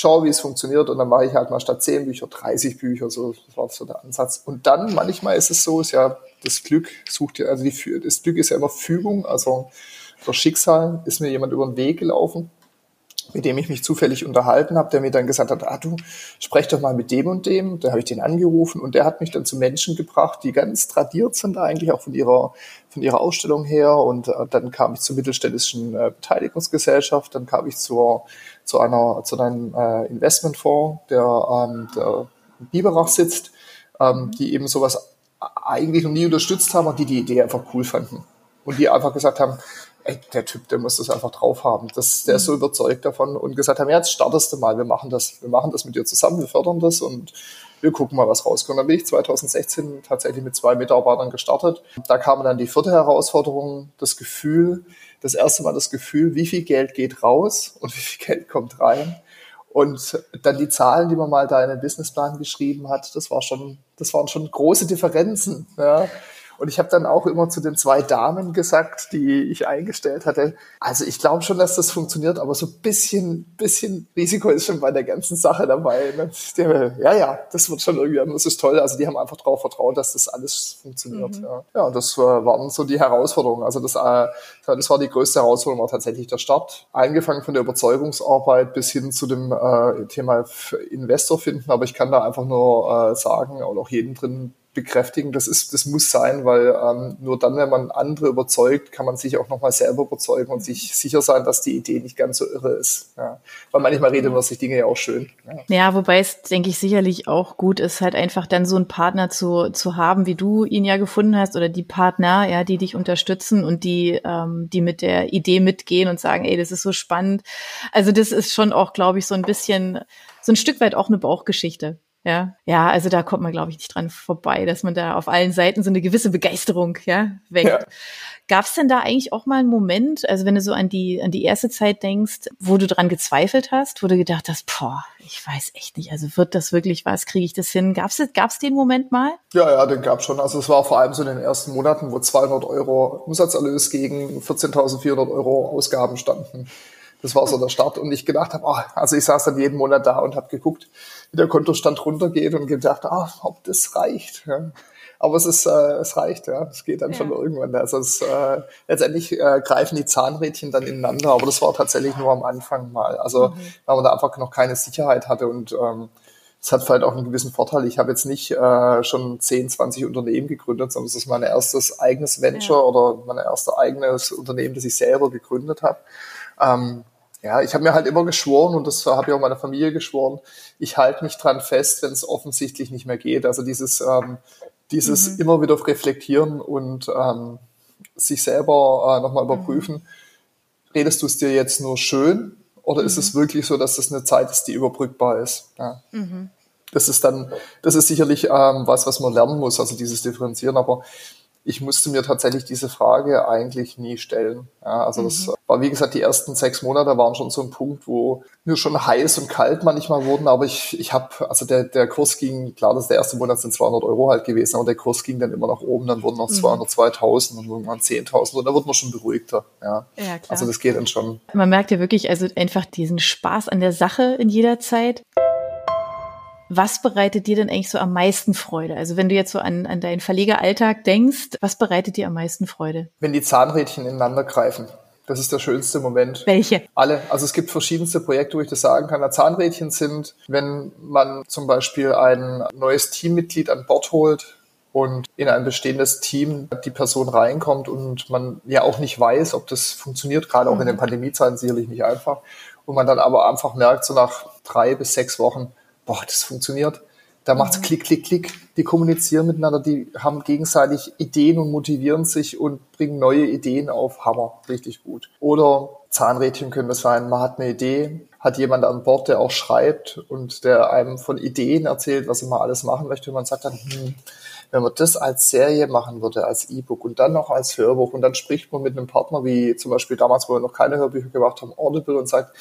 S3: schaue, wie es funktioniert und dann mache ich halt mal statt 10 Bücher 30 Bücher, so das war so der Ansatz. Und dann manchmal ist es so, ist ja das Glück sucht ja, also die, das Glück ist ja immer Fügung, also durch Schicksal ist mir jemand über den Weg gelaufen, mit dem ich mich zufällig unterhalten habe, der mir dann gesagt hat, ah du, sprech doch mal mit dem und dem. Da habe ich den angerufen und der hat mich dann zu Menschen gebracht, die ganz tradiert sind eigentlich auch von ihrer, von ihrer Ausstellung her. Und äh, dann kam ich zur mittelständischen äh, Beteiligungsgesellschaft, dann kam ich zur, zu einer, zu einem äh, Investmentfonds, der, ähm, der in Biberach sitzt, ähm, die eben sowas eigentlich noch nie unterstützt haben und die die Idee einfach cool fanden. Und die einfach gesagt haben, ey, der Typ, der muss das einfach drauf haben. Das, der ist so mhm. überzeugt davon und gesagt haben, ja, jetzt startest du mal, wir machen das, wir machen das mit dir zusammen, wir fördern das und wir gucken mal, was rauskommt. Dann bin ich 2016 tatsächlich mit zwei Mitarbeitern gestartet. Da kam dann die vierte Herausforderung, das Gefühl, das erste Mal das Gefühl, wie viel Geld geht raus und wie viel Geld kommt rein. Und dann die Zahlen, die man mal da in den Businessplan geschrieben hat, das war schon, das waren schon große Differenzen. Ja. Und ich habe dann auch immer zu den zwei Damen gesagt, die ich eingestellt hatte, also ich glaube schon, dass das funktioniert, aber so ein bisschen, bisschen Risiko ist schon bei der ganzen Sache dabei. Ne? Ja, ja, das wird schon irgendwie, das ist toll. Also die haben einfach darauf vertraut, dass das alles funktioniert. Mhm. Ja. ja, das waren so die Herausforderungen. Also das, äh, das war die größte Herausforderung, war tatsächlich der Start. Angefangen von der Überzeugungsarbeit bis hin zu dem äh, Thema Investor finden. Aber ich kann da einfach nur äh, sagen und auch jeden drin bekräftigen, das ist, das muss sein, weil ähm, nur dann, wenn man andere überzeugt, kann man sich auch nochmal selber überzeugen und sich sicher sein, dass die Idee nicht ganz so irre ist. Ja. Weil manchmal redet man sich Dinge ja auch schön.
S2: Ja, ja wobei es, denke ich, sicherlich auch gut ist, halt einfach dann so einen Partner zu, zu haben, wie du ihn ja gefunden hast, oder die Partner, ja, die dich unterstützen und die, ähm, die mit der Idee mitgehen und sagen, ey, das ist so spannend. Also das ist schon auch, glaube ich, so ein bisschen, so ein Stück weit auch eine Bauchgeschichte. Ja, ja, also da kommt man, glaube ich, nicht dran vorbei, dass man da auf allen Seiten so eine gewisse Begeisterung ja, weckt. Ja. Gab es denn da eigentlich auch mal einen Moment, also wenn du so an die, an die erste Zeit denkst, wo du dran gezweifelt hast, wo du gedacht hast, boah, ich weiß echt nicht, also wird das wirklich was, kriege ich das hin? Gab es gab's den Moment mal?
S3: Ja, ja, den gab schon. Also es war vor allem so in den ersten Monaten, wo 200 Euro Umsatzerlös gegen 14.400 Euro Ausgaben standen. Das war so der Start und ich gedacht habe, oh, also ich saß dann jeden Monat da und habe geguckt, wie der Kontostand runtergeht und gedacht, ah, ob das reicht. Ja. Aber es ist, äh, es reicht, ja. Es geht dann ja. schon irgendwann. Also es, äh, letztendlich äh, greifen die Zahnrädchen dann ineinander, aber das war tatsächlich nur am Anfang mal. Also mhm. weil man da einfach noch keine Sicherheit hatte und ähm, es hat vielleicht auch einen gewissen Vorteil. Ich habe jetzt nicht äh, schon 10, 20 Unternehmen gegründet, sondern es ist mein erstes eigenes Venture ja. oder mein erstes eigenes Unternehmen, das ich selber gegründet habe. Ähm, ja, ich habe mir halt immer geschworen und das habe ich auch meiner Familie geschworen, ich halte mich dran fest, wenn es offensichtlich nicht mehr geht. Also dieses, ähm, Dieses mhm. immer wieder reflektieren und ähm, sich selber äh, nochmal überprüfen, mhm. redest du es dir jetzt nur schön oder mhm. ist es wirklich so, dass das eine Zeit ist, die überbrückbar ist? Ja. Mhm. Das ist dann, das ist sicherlich ähm, was, was man lernen muss, also dieses Differenzieren, aber ich musste mir tatsächlich diese Frage eigentlich nie stellen. Ja, also mhm. das war, wie gesagt, die ersten sechs Monate waren schon so ein Punkt, wo mir schon heiß und kalt manchmal wurden, aber ich, ich habe, also der, der Kurs ging, klar, das ist der erste Monat sind 200 Euro halt gewesen, aber der Kurs ging dann immer nach oben, dann wurden noch 200, mhm. 2000 und irgendwann 10.000 und da wird man schon beruhigter. Ja. ja, klar. Also das geht dann schon.
S2: Man merkt ja wirklich also einfach diesen Spaß an der Sache in jeder Zeit. Was bereitet dir denn eigentlich so am meisten Freude? Also wenn du jetzt so an, an deinen Verlegeralltag denkst, was bereitet dir am meisten Freude?
S3: Wenn die Zahnrädchen ineinander greifen. Das ist der schönste Moment.
S2: Welche?
S3: Alle. Also es gibt verschiedenste Projekte, wo ich das sagen kann. Zahnrädchen sind, wenn man zum Beispiel ein neues Teammitglied an Bord holt und in ein bestehendes Team die Person reinkommt und man ja auch nicht weiß, ob das funktioniert, gerade auch mhm. in den Pandemiezeiten sicherlich nicht einfach. Und man dann aber einfach merkt, so nach drei bis sechs Wochen, boah, das funktioniert. Da macht's mhm. Klick, Klick, Klick. Die kommunizieren miteinander, die haben gegenseitig Ideen und motivieren sich und bringen neue Ideen auf. Hammer, richtig gut. Oder Zahnrädchen können das sein. Man hat eine Idee, hat jemand an Bord, der auch schreibt und der einem von Ideen erzählt, was mal alles machen möchte. Und man sagt dann, hm, wenn man das als Serie machen würde, als E-Book und dann noch als Hörbuch und dann spricht man mit einem Partner, wie zum Beispiel damals, wo wir noch keine Hörbücher gemacht haben, Audible und sagt,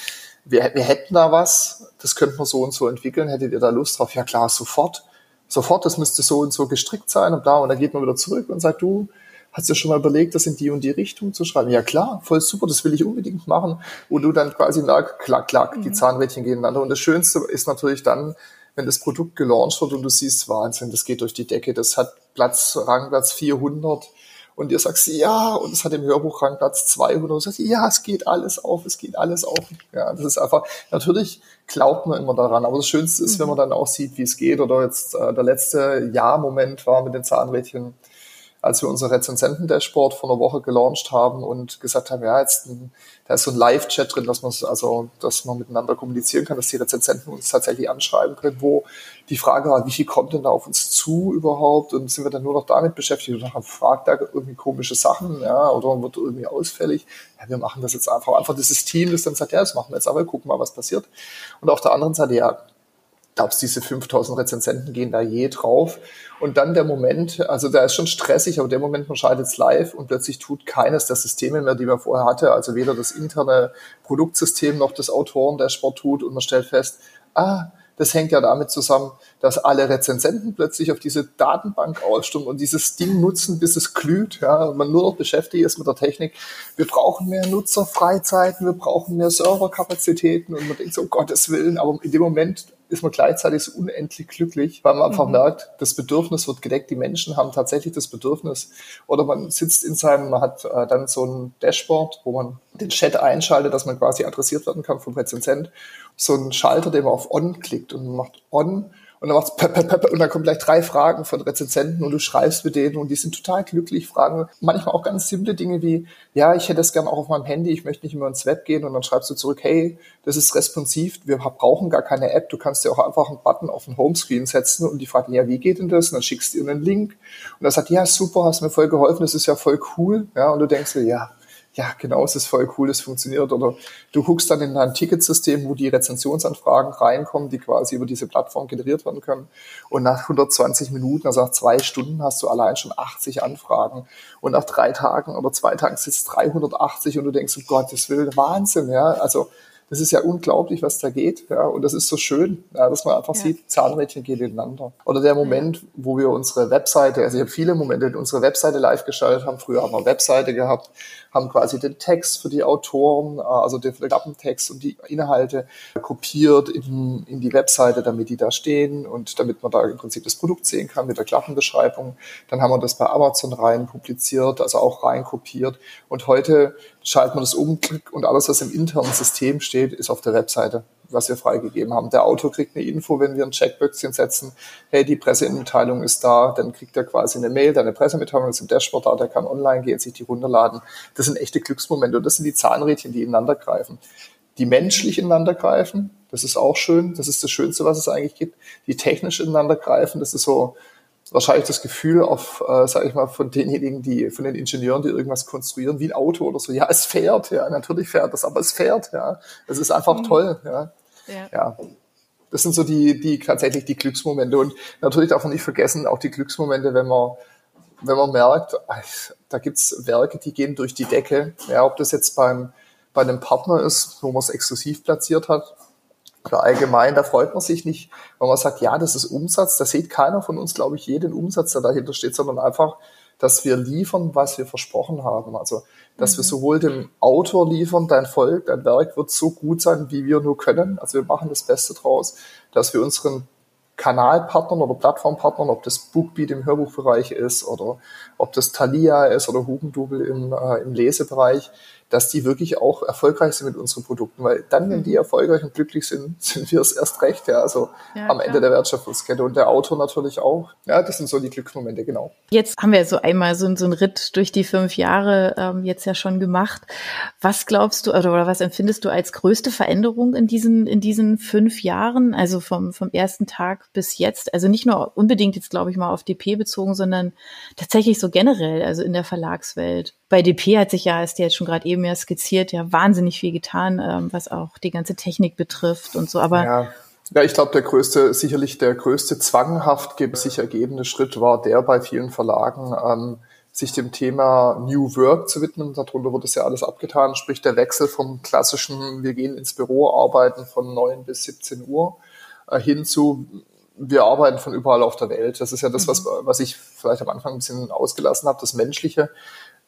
S3: wir, wir hätten da was, das könnte man so und so entwickeln, hättet ihr da Lust drauf? Ja klar, sofort. Sofort, das müsste so und so gestrickt sein und da und dann geht man wieder zurück und sagt, du, hast du schon mal überlegt, das in die und die Richtung zu schreiben? Ja klar, voll super, das will ich unbedingt machen. Wo du dann quasi merkst, klack, klack, mhm. die Zahnrädchen gehen ineinander. Und das Schönste ist natürlich dann, wenn das Produkt gelauncht wird und du siehst, Wahnsinn, das geht durch die Decke, das hat Platz, Rangplatz 400 und ihr sagst, ja, und es hat im Hörbuch Rangplatz 200 und sagst, ja, es geht alles auf, es geht alles auf. Ja, das ist einfach, natürlich glaubt man immer daran, aber das Schönste ist, mhm. wenn man dann auch sieht, wie es geht. Oder jetzt äh, der letzte Ja-Moment war mit den Zahnrädchen als wir unser Rezensenten-Dashboard vor einer Woche gelauncht haben und gesagt haben, ja, jetzt ein, da ist so ein Live-Chat drin, dass man also, dass man miteinander kommunizieren kann, dass die Rezensenten uns tatsächlich anschreiben können, wo die Frage war, wie viel kommt denn da auf uns zu überhaupt? Und sind wir dann nur noch damit beschäftigt und haben fragt da irgendwie komische Sachen, ja, oder wird irgendwie ausfällig? Ja, wir machen das jetzt einfach. Einfach dieses Team, das dann sagt, ja, das machen wir jetzt aber, gucken mal, was passiert. Und auf der anderen Seite, ja, glaubst, diese 5000 Rezensenten gehen da je drauf. Und dann der Moment, also da ist schon stressig, aber der Moment, man schaltet es live und plötzlich tut keines der Systeme mehr, die man vorher hatte, also weder das interne Produktsystem noch das Autoren-Dashboard tut und man stellt fest, ah, das hängt ja damit zusammen, dass alle Rezensenten plötzlich auf diese Datenbank ausstimmen und dieses Ding nutzen, bis es glüht. Ja, man nur noch beschäftigt ist mit der Technik. Wir brauchen mehr Nutzerfreizeiten, wir brauchen mehr Serverkapazitäten und man denkt so, um Gottes Willen, aber in dem Moment ist man gleichzeitig so unendlich glücklich, weil man einfach mhm. merkt, das Bedürfnis wird gedeckt, die Menschen haben tatsächlich das Bedürfnis. Oder man sitzt in seinem, man hat äh, dann so ein Dashboard, wo man den Chat einschaltet, dass man quasi adressiert werden kann vom Rezensent. So ein Schalter, den man auf On klickt und man macht On und dann macht's und dann kommen gleich drei Fragen von Rezensenten und du schreibst mit denen und die sind total glücklich, fragen manchmal auch ganz simple Dinge wie, ja, ich hätte das gerne auch auf meinem Handy, ich möchte nicht immer ins Web gehen. Und dann schreibst du zurück, hey, das ist responsiv, wir brauchen gar keine App, du kannst dir auch einfach einen Button auf den Homescreen setzen und die fragen, ja, wie geht denn das? Und dann schickst du ihnen einen Link. Und er sagt, ja, super, hast mir voll geholfen, das ist ja voll cool, ja, und du denkst dir, ja, ja, genau, es ist voll cool, es funktioniert. Oder du guckst dann in ein Ticketsystem, wo die Rezensionsanfragen reinkommen, die quasi über diese Plattform generiert werden können. Und nach 120 Minuten, also nach zwei Stunden, hast du allein schon 80 Anfragen. Und nach drei Tagen oder zwei Tagen es 380 und du denkst, um Gottes Willen, Wahnsinn, ja. Also, das ist ja unglaublich, was da geht. Ja, und das ist so schön, ja, dass man einfach ja. sieht, Zahnrädchen gehen ineinander. Oder der Moment, wo wir unsere Webseite, also ich habe viele Momente, unsere Webseite live geschaltet haben. Früher haben wir Webseite gehabt, haben quasi den Text für die Autoren, äh, also den Klappentext und die Inhalte kopiert in, in die Webseite, damit die da stehen und damit man da im Prinzip das Produkt sehen kann mit der Klappenbeschreibung. Dann haben wir das bei Amazon rein publiziert, also auch rein kopiert. Und heute schaltet man das um und alles, was im internen System steht, ist auf der Webseite, was wir freigegeben haben. Der Autor kriegt eine Info, wenn wir ein Checkböckchen setzen, hey, die Pressemitteilung ist da, dann kriegt er quasi eine Mail, deine Pressemitteilung ist im Dashboard da, der kann online gehen, sich die runterladen. Das sind echte Glücksmomente und das sind die Zahnrädchen, die ineinander greifen. Die menschlich ineinander greifen, das ist auch schön, das ist das Schönste, was es eigentlich gibt. Die technisch ineinander greifen, das ist so, wahrscheinlich das Gefühl auf, äh, sage ich mal, von denjenigen, die, von den Ingenieuren, die irgendwas konstruieren, wie ein Auto oder so. Ja, es fährt, ja, natürlich fährt das, aber es fährt, ja. Es ist einfach mhm. toll, ja. ja. ja. Das sind so die, die tatsächlich die Glücksmomente. Und natürlich darf man nicht vergessen, auch die Glücksmomente, wenn man, wenn man merkt, da gibt's Werke, die gehen durch die Decke. Ja, ob das jetzt beim, bei einem Partner ist, wo man es exklusiv platziert hat, oder allgemein, da freut man sich nicht, wenn man sagt, ja, das ist Umsatz. Da sieht keiner von uns, glaube ich, jeden Umsatz, der dahinter steht, sondern einfach, dass wir liefern, was wir versprochen haben. Also, dass mhm. wir sowohl dem Autor liefern, dein Volk, dein Werk wird so gut sein, wie wir nur können. Also wir machen das Beste draus, dass wir unseren Kanalpartnern oder Plattformpartnern, ob das Bookbeat im Hörbuchbereich ist oder ob das Thalia ist oder Hugendubel im, äh, im Lesebereich, dass die wirklich auch erfolgreich sind mit unseren Produkten, weil dann, wenn die mhm. erfolgreich und glücklich sind, sind wir es erst recht, ja, also ja, am klar. Ende der Wertschöpfungskette und der Autor natürlich auch. Ja, das sind so die Glücksmomente, genau.
S2: Jetzt haben wir so einmal so, so einen Ritt durch die fünf Jahre ähm, jetzt ja schon gemacht. Was glaubst du oder, oder was empfindest du als größte Veränderung in diesen, in diesen fünf Jahren, also vom, vom ersten Tag bis jetzt? Also nicht nur unbedingt jetzt, glaube ich, mal auf DP bezogen, sondern tatsächlich so generell, also in der Verlagswelt. Bei DP hat sich ja, ist ja jetzt schon gerade eben ja skizziert, ja wahnsinnig viel getan, ähm, was auch die ganze Technik betrifft und so. Aber
S3: ja. Ja, ich glaube, der größte, sicherlich der größte zwanghaft sich ergebende Schritt war der bei vielen Verlagen, ähm, sich dem Thema New Work zu widmen. Darunter wird es ja alles abgetan, sprich der Wechsel vom klassischen, wir gehen ins Büro, arbeiten von 9 bis 17 Uhr, äh, hin zu, wir arbeiten von überall auf der Welt. Das ist ja das, mhm. was, was ich vielleicht am Anfang ein bisschen ausgelassen habe, das Menschliche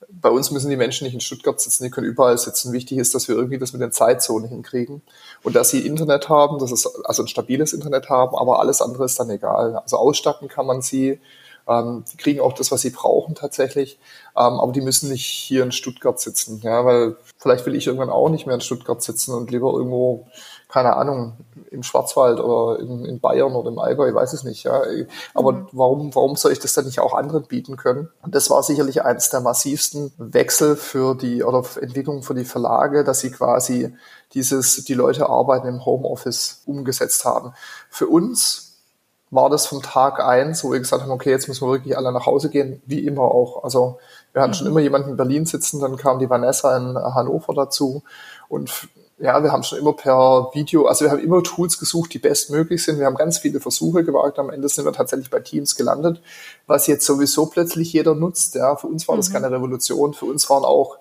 S3: bei uns müssen die Menschen nicht in Stuttgart sitzen, die können überall sitzen. Wichtig ist, dass wir irgendwie das mit den Zeitzonen hinkriegen und dass sie Internet haben, dass es also ein stabiles Internet haben, aber alles andere ist dann egal. Also ausstatten kann man sie, ähm, die kriegen auch das, was sie brauchen tatsächlich, ähm, aber die müssen nicht hier in Stuttgart sitzen, ja, weil vielleicht will ich irgendwann auch nicht mehr in Stuttgart sitzen und lieber irgendwo keine Ahnung, im Schwarzwald oder in, in Bayern oder im Allgäu, ich weiß es nicht. Ja. Aber mhm. warum, warum soll ich das dann nicht auch anderen bieten können? Und das war sicherlich eines der massivsten Wechsel für die oder Entwicklungen für die Verlage, dass sie quasi dieses, die Leute arbeiten im Homeoffice umgesetzt haben. Für uns war das vom Tag eins, wo wir gesagt haben, okay, jetzt müssen wir wirklich alle nach Hause gehen, wie immer auch. Also wir hatten mhm. schon immer jemanden in Berlin sitzen, dann kam die Vanessa in Hannover dazu und ja, wir haben schon immer per Video, also wir haben immer Tools gesucht, die bestmöglich sind. Wir haben ganz viele Versuche gewagt. Am Ende sind wir tatsächlich bei Teams gelandet, was jetzt sowieso plötzlich jeder nutzt. Ja, für uns war das mhm. keine Revolution. Für uns waren auch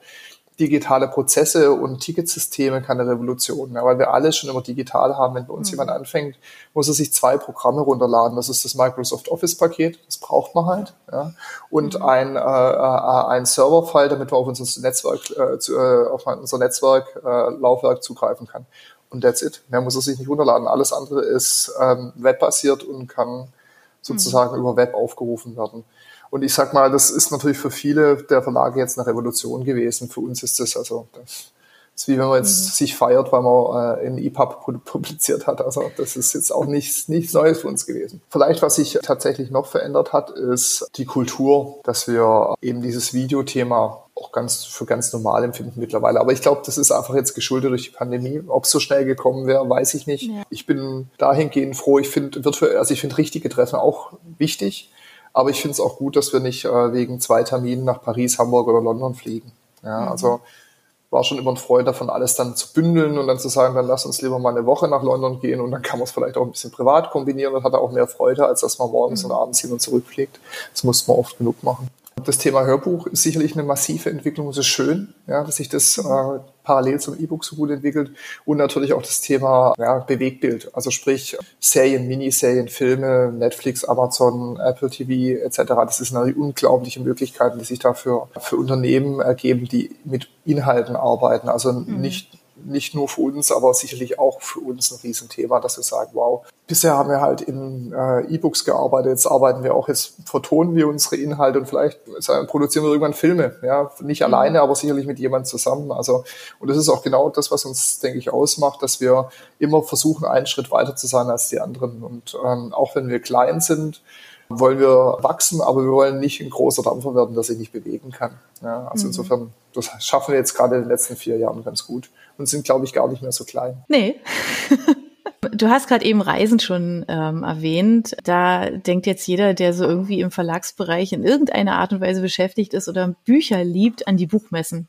S3: digitale Prozesse und Ticketsysteme keine Revolution mehr, weil wir alles schon immer digital haben. Wenn bei uns mhm. jemand anfängt, muss er sich zwei Programme runterladen. Das ist das Microsoft Office Paket, das braucht man halt, ja, und mhm. ein, äh, äh, ein Serverfile, damit man auf unser Netzwerk, äh, zu, äh, auf unser Netzwerk äh, Laufwerk zugreifen kann. Und that's it. Mehr muss er sich nicht runterladen. Alles andere ist ähm, webbasiert und kann sozusagen mhm. über Web aufgerufen werden. Und ich sag mal, das ist natürlich für viele der Verlage jetzt eine Revolution gewesen. Für uns ist das also das ist wie wenn man jetzt mhm. sich feiert, weil man äh, in EPUB publiziert hat. Also das ist jetzt auch nichts, nichts Neues für uns gewesen. Vielleicht, was sich tatsächlich noch verändert hat, ist die Kultur, dass wir eben dieses Videothema auch ganz für ganz normal empfinden mittlerweile. Aber ich glaube, das ist einfach jetzt geschuldet durch die Pandemie. Ob es so schnell gekommen wäre, weiß ich nicht. Ja. Ich bin dahingehend froh. Ich finde, also ich finde richtige Treffen auch wichtig. Aber ich finde es auch gut, dass wir nicht äh, wegen zwei Terminen nach Paris, Hamburg oder London fliegen. Ja, mhm. also war schon immer ein Freude davon, alles dann zu bündeln und dann zu sagen, dann lass uns lieber mal eine Woche nach London gehen und dann kann man es vielleicht auch ein bisschen privat kombinieren und hat auch mehr Freude, als dass man morgens mhm. und abends hin und zurück fliegt. Das muss man oft genug machen. Das Thema Hörbuch ist sicherlich eine massive Entwicklung. Es ist schön, ja, dass sich das äh, parallel zum E-Book so gut entwickelt. Und natürlich auch das Thema ja, Bewegtbild. Also sprich Serien, Miniserien, Filme, Netflix, Amazon, Apple TV etc. Das ist eine unglaubliche Möglichkeiten, die sich dafür für Unternehmen ergeben, die mit Inhalten arbeiten. Also mhm. nicht nicht nur für uns, aber sicherlich auch für uns ein Riesenthema, dass wir sagen, wow, bisher haben wir halt in äh, E-Books gearbeitet, jetzt arbeiten wir auch, jetzt vertonen wir unsere Inhalte und vielleicht produzieren wir irgendwann Filme, ja, nicht mhm. alleine, aber sicherlich mit jemandem zusammen. Also, und das ist auch genau das, was uns, denke ich, ausmacht, dass wir immer versuchen, einen Schritt weiter zu sein als die anderen. Und ähm, auch wenn wir klein sind, wollen wir wachsen, aber wir wollen nicht ein großer Dampfer werden, der sich nicht bewegen kann. Ja, also mhm. insofern, das schaffen wir jetzt gerade in den letzten vier Jahren ganz gut und sind, glaube ich, gar nicht mehr so klein.
S2: Nee. Du hast gerade eben Reisen schon ähm, erwähnt. Da denkt jetzt jeder, der so irgendwie im Verlagsbereich in irgendeiner Art und Weise beschäftigt ist oder Bücher liebt, an die Buchmessen.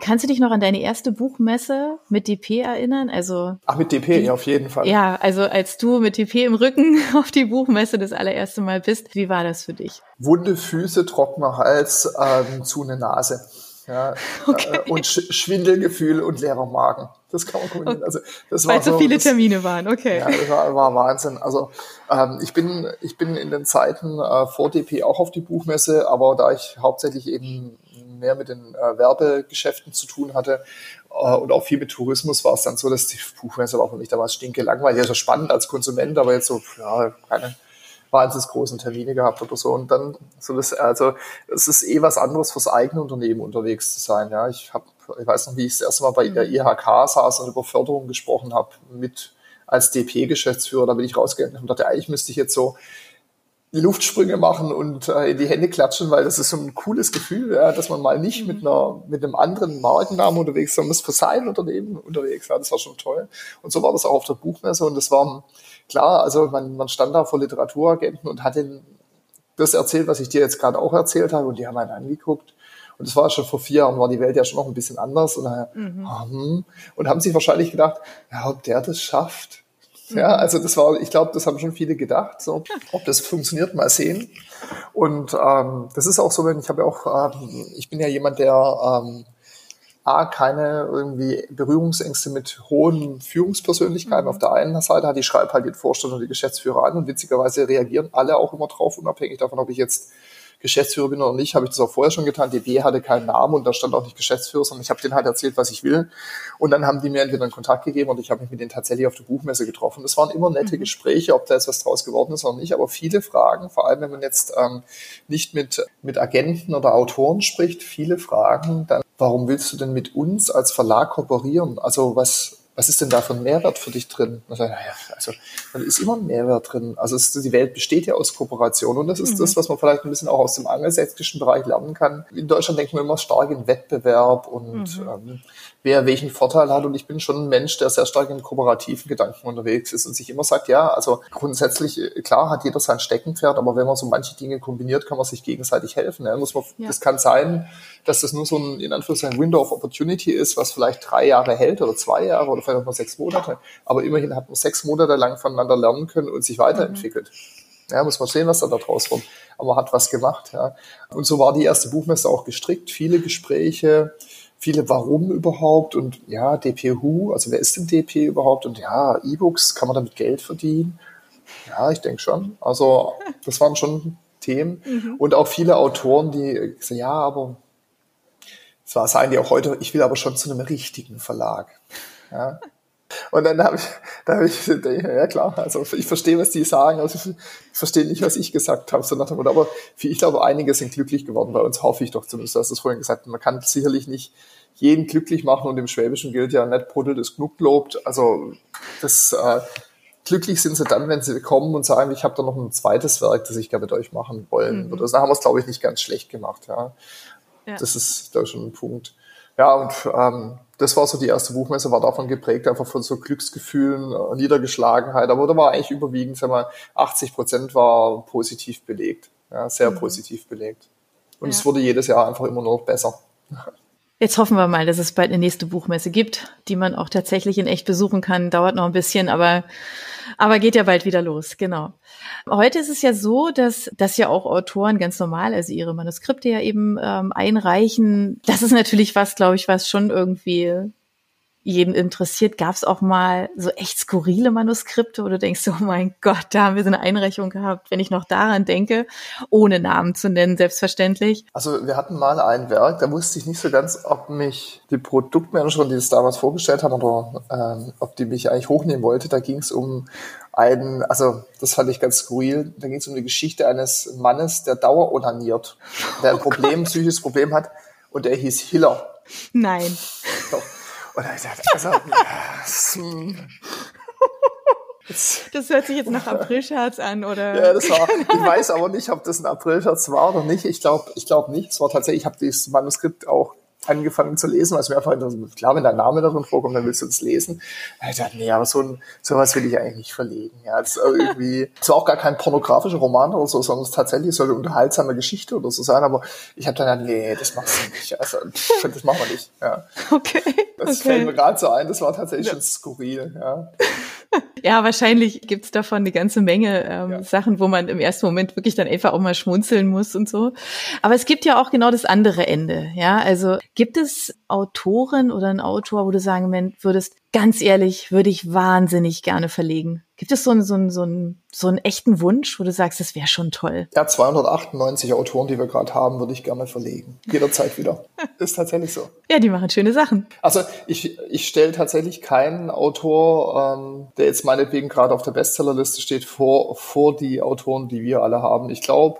S2: Kannst du dich noch an deine erste Buchmesse mit DP erinnern? Also
S3: Ach, mit DP, die, ja, auf jeden Fall.
S2: Ja, also als du mit DP im Rücken auf die Buchmesse das allererste Mal bist, wie war das für dich?
S3: Wunde Füße, trockener Hals, ähm, zu eine Nase. Ja, okay. äh, und Sch Schwindelgefühl und leerer Magen. Das kann man kombinieren.
S2: Also, das Weil war so viele das, Termine waren, okay.
S3: Ja, das war, war Wahnsinn. Also ähm, ich, bin, ich bin in den Zeiten äh, vor DP auch auf die Buchmesse, aber da ich hauptsächlich eben mehr mit den äh, Werbegeschäften zu tun hatte äh, und auch viel mit Tourismus, war es dann so, dass die Buchmesse war für mich damals stinke langweilig. Ja, so spannend als Konsument, aber jetzt so, ja, keine wahnsinnig großen Termine gehabt oder so. Und dann so das, also es ist eh was anderes fürs eigene Unternehmen unterwegs zu sein. Ja, ich habe, ich weiß noch, wie ich das erste Mal bei der IHK saß und über Förderung gesprochen habe mit als DP-Geschäftsführer. Da bin ich rausgegangen und dachte, eigentlich müsste ich jetzt so Luftsprünge machen und äh, in die Hände klatschen, weil das ist so ein cooles Gefühl, ja, dass man mal nicht mit einer mit einem anderen Markennamen unterwegs ist, sondern ist für sein Unternehmen unterwegs. Ja, das war schon toll. Und so war das auch auf der Buchmesse und das war klar, also man, man stand da vor Literaturagenten und hat den das erzählt, was ich dir jetzt gerade auch erzählt habe und die haben einen angeguckt. Und das war schon vor vier Jahren, war die Welt ja schon noch ein bisschen anders und, mhm. hm, und haben sich wahrscheinlich gedacht, ja, ob der das schafft, ja, mhm. also das war, ich glaube, das haben schon viele gedacht. So, ob das funktioniert, mal sehen. Und ähm, das ist auch so, wenn ich habe ja auch, ähm, ich bin ja jemand, der ähm, A, keine irgendwie Berührungsängste mit hohen Führungspersönlichkeiten mhm. auf der einen Seite hat. Ich schreibe halt den Vorstand und die Geschäftsführer an und witzigerweise reagieren alle auch immer drauf, unabhängig davon, ob ich jetzt Geschäftsführer bin oder nicht, habe ich das auch vorher schon getan. DB hatte keinen Namen und da stand auch nicht Geschäftsführer, sondern ich habe denen halt erzählt, was ich will. Und dann haben die mir entweder einen Kontakt gegeben und ich habe mich mit denen tatsächlich auf der Buchmesse getroffen. Das waren immer nette mhm. Gespräche, ob da jetzt was draus geworden ist oder nicht, aber viele Fragen, vor allem wenn man jetzt ähm, nicht mit, mit Agenten oder Autoren spricht, viele Fragen, dann, warum willst du denn mit uns als Verlag kooperieren? Also was, was ist denn da für ein Mehrwert für dich drin? Und naja, also da ist immer ein Mehrwert drin. Also es, die Welt besteht ja aus Kooperation und das ist mhm. das, was man vielleicht ein bisschen auch aus dem angelsächsischen Bereich lernen kann. In Deutschland denken wir immer stark in Wettbewerb und mhm. ähm, wer welchen Vorteil hat. Und ich bin schon ein Mensch, der sehr stark in kooperativen Gedanken unterwegs ist und sich immer sagt, ja, also grundsätzlich, äh, klar hat jeder sein Steckenpferd, aber wenn man so manche Dinge kombiniert, kann man sich gegenseitig helfen. Ja. Muss man, ja. Das kann sein, dass das nur so ein, in Anführungszeichen, Window of Opportunity ist, was vielleicht drei Jahre hält oder zwei Jahre oder vielleicht auch nur sechs Monate. Aber immerhin hat man sechs Monate lang voneinander lernen können und sich weiterentwickelt. Mhm. Ja, muss man sehen, was da draus kommt. Aber man hat was gemacht, ja. Und so war die erste Buchmesse auch gestrickt. Viele Gespräche, viele Warum überhaupt und ja, DPU, also wer ist denn DP überhaupt und ja, E-Books, kann man damit Geld verdienen? Ja, ich denke schon. Also das waren schon Themen mhm. und auch viele Autoren, die gesagt, ja, aber zwar sagen die auch heute, ich will aber schon zu einem richtigen Verlag. Ja. Und dann habe ich, da habe ich, ja klar, also ich verstehe, was die sagen, also ich verstehe nicht, was ich gesagt habe, so nach dem Motto, aber ich glaube, einige sind glücklich geworden, bei uns hoffe ich doch zumindest, du hast es vorhin gesagt, man kann sicherlich nicht jeden glücklich machen und im Schwäbischen gilt ja, nicht Brudel ist genug gelobt, also das, äh, glücklich sind sie dann, wenn sie kommen und sagen, ich habe da noch ein zweites Werk, das ich gerne mit euch machen wollen mhm. würde. Also, da haben wir es, glaube ich, nicht ganz schlecht gemacht, ja. ja. Das ist da schon ein Punkt. Ja, und ähm, das war so die erste Buchmesse, war davon geprägt, einfach von so Glücksgefühlen, äh, Niedergeschlagenheit. Aber da war eigentlich überwiegend, sagen wir, 80 Prozent war positiv belegt. Ja, sehr mhm. positiv belegt. Und ja. es wurde jedes Jahr einfach immer noch besser.
S2: Jetzt hoffen wir mal, dass es bald eine nächste Buchmesse gibt, die man auch tatsächlich in echt besuchen kann. Dauert noch ein bisschen, aber, aber geht ja bald wieder los, genau. Heute ist es ja so, dass, dass ja auch Autoren ganz normal, also ihre Manuskripte ja eben ähm, einreichen. Das ist natürlich was, glaube ich, was schon irgendwie jeden interessiert, gab es auch mal so echt skurrile Manuskripte, wo du denkst, oh mein Gott, da haben wir so eine Einreichung gehabt, wenn ich noch daran denke, ohne Namen zu nennen, selbstverständlich.
S3: Also wir hatten mal ein Werk, da wusste ich nicht so ganz, ob mich die Produktmanagerin, die das damals vorgestellt hat, oder ähm, ob die mich eigentlich hochnehmen wollte. Da ging es um einen, also das fand ich ganz skurril, da ging es um die Geschichte eines Mannes, der daueronaniert, der ein Problem, ein psychisches Problem hat und der hieß Hiller.
S2: Nein.
S3: Und dann ich, also,
S2: das hört sich jetzt nach Aprilscherz an, oder?
S3: Ja, das war, ich weiß aber nicht, ob das ein Aprilscherz war oder nicht. Ich glaube ich glaube nicht. Es war tatsächlich, ich habe dieses Manuskript auch angefangen zu lesen, was mir einfach interessiert. Klar, wenn dein Name darin vorkommt, dann willst du das lesen. Ich dachte, nee, aber so ein, sowas will ich eigentlich nicht verlegen. Ja, das ist irgendwie, es war auch gar kein pornografischer Roman oder so, sondern es tatsächlich soll eine unterhaltsame Geschichte oder so sein, aber ich habe dann gedacht, nee, das machst du nicht. Also, das machen wir nicht. Ja.
S2: Okay.
S3: Das
S2: okay.
S3: fällt mir gerade so ein, das war tatsächlich ja. schon skurril, ja.
S2: Ja, wahrscheinlich gibt's davon eine ganze Menge ähm, ja. Sachen, wo man im ersten Moment wirklich dann einfach auch mal schmunzeln muss und so. Aber es gibt ja auch genau das andere Ende. Ja, also gibt es Autoren oder einen Autor, wo du sagen würdest, ganz ehrlich, würde ich wahnsinnig gerne verlegen. Gibt es so einen, so einen, so einen, so einen echten Wunsch, wo du sagst, das wäre schon toll?
S3: Ja, 298 Autoren, die wir gerade haben, würde ich gerne verlegen. Jederzeit wieder. Ist tatsächlich so.
S2: Ja, die machen schöne Sachen.
S3: Also ich, ich stelle tatsächlich keinen Autor, ähm, der jetzt meinetwegen gerade auf der Bestsellerliste steht, vor, vor die Autoren, die wir alle haben. Ich glaube,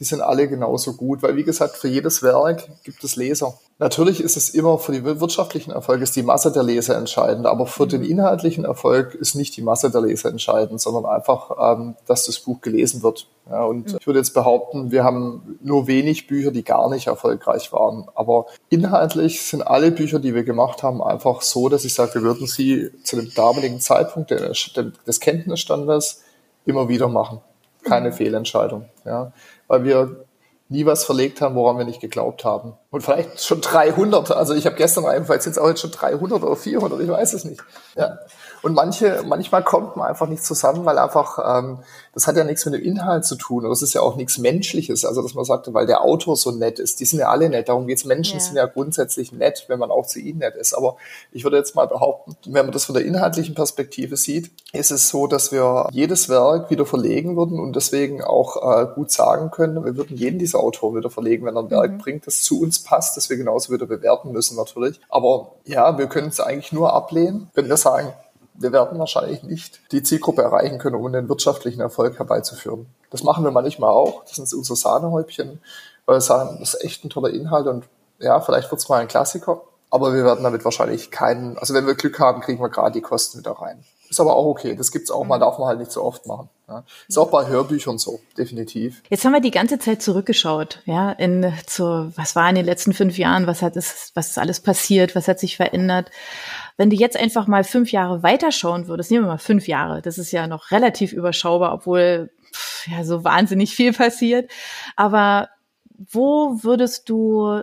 S3: die sind alle genauso gut, weil wie gesagt, für jedes Werk gibt es Leser. Natürlich ist es immer für die wirtschaftlichen Erfolge ist die Masse der Leser entscheidend, aber für den inhaltlichen Erfolg ist nicht die Masse der Leser entscheidend, sondern einfach, ähm, dass das Buch gelesen wird. Ja, und ich würde jetzt behaupten, wir haben nur wenig Bücher, die gar nicht erfolgreich waren. Aber inhaltlich sind alle Bücher, die wir gemacht haben, einfach so, dass ich sage, wir würden sie zu dem damaligen Zeitpunkt des Kenntnisstandes immer wieder machen. Keine mhm. Fehlentscheidung. Ja weil wir nie was verlegt haben, woran wir nicht geglaubt haben. Und vielleicht schon 300. Also ich habe gestern rein, vielleicht sind es auch jetzt schon 300 oder 400, ich weiß es nicht. Ja. Und manche, manchmal kommt man einfach nicht zusammen, weil einfach, ähm, das hat ja nichts mit dem Inhalt zu tun. Das ist ja auch nichts Menschliches. Also, dass man sagt, weil der Autor so nett ist. Die sind ja alle nett. Darum geht's. Menschen ja. sind ja grundsätzlich nett, wenn man auch zu ihnen nett ist. Aber ich würde jetzt mal behaupten, wenn man das von der inhaltlichen Perspektive sieht, ist es so, dass wir jedes Werk wieder verlegen würden und deswegen auch äh, gut sagen können, wir würden jeden dieser Autoren wieder verlegen, wenn er ein Werk mhm. bringt, das zu uns passt, das wir genauso wieder bewerten müssen natürlich. Aber ja, wir können es eigentlich nur ablehnen, wenn wir sagen, wir werden wahrscheinlich nicht die Zielgruppe erreichen können, um den wirtschaftlichen Erfolg herbeizuführen. Das machen wir manchmal auch. Das sind unsere Sahnehäubchen, weil wir sagen, das ist echt ein toller Inhalt und ja, vielleicht wird es mal ein Klassiker. Aber wir werden damit wahrscheinlich keinen, also wenn wir Glück haben, kriegen wir gerade die Kosten wieder rein. Ist aber auch okay. Das gibt's auch mal, darf man halt nicht so oft machen. Ja. Ist auch bei Hörbüchern so, definitiv.
S2: Jetzt haben wir die ganze Zeit zurückgeschaut, ja, in zu, was war in den letzten fünf Jahren, was hat es, was ist alles passiert, was hat sich verändert. Wenn du jetzt einfach mal fünf Jahre weiterschauen würdest, nehmen wir mal fünf Jahre, das ist ja noch relativ überschaubar, obwohl pff, ja so wahnsinnig viel passiert. Aber wo würdest du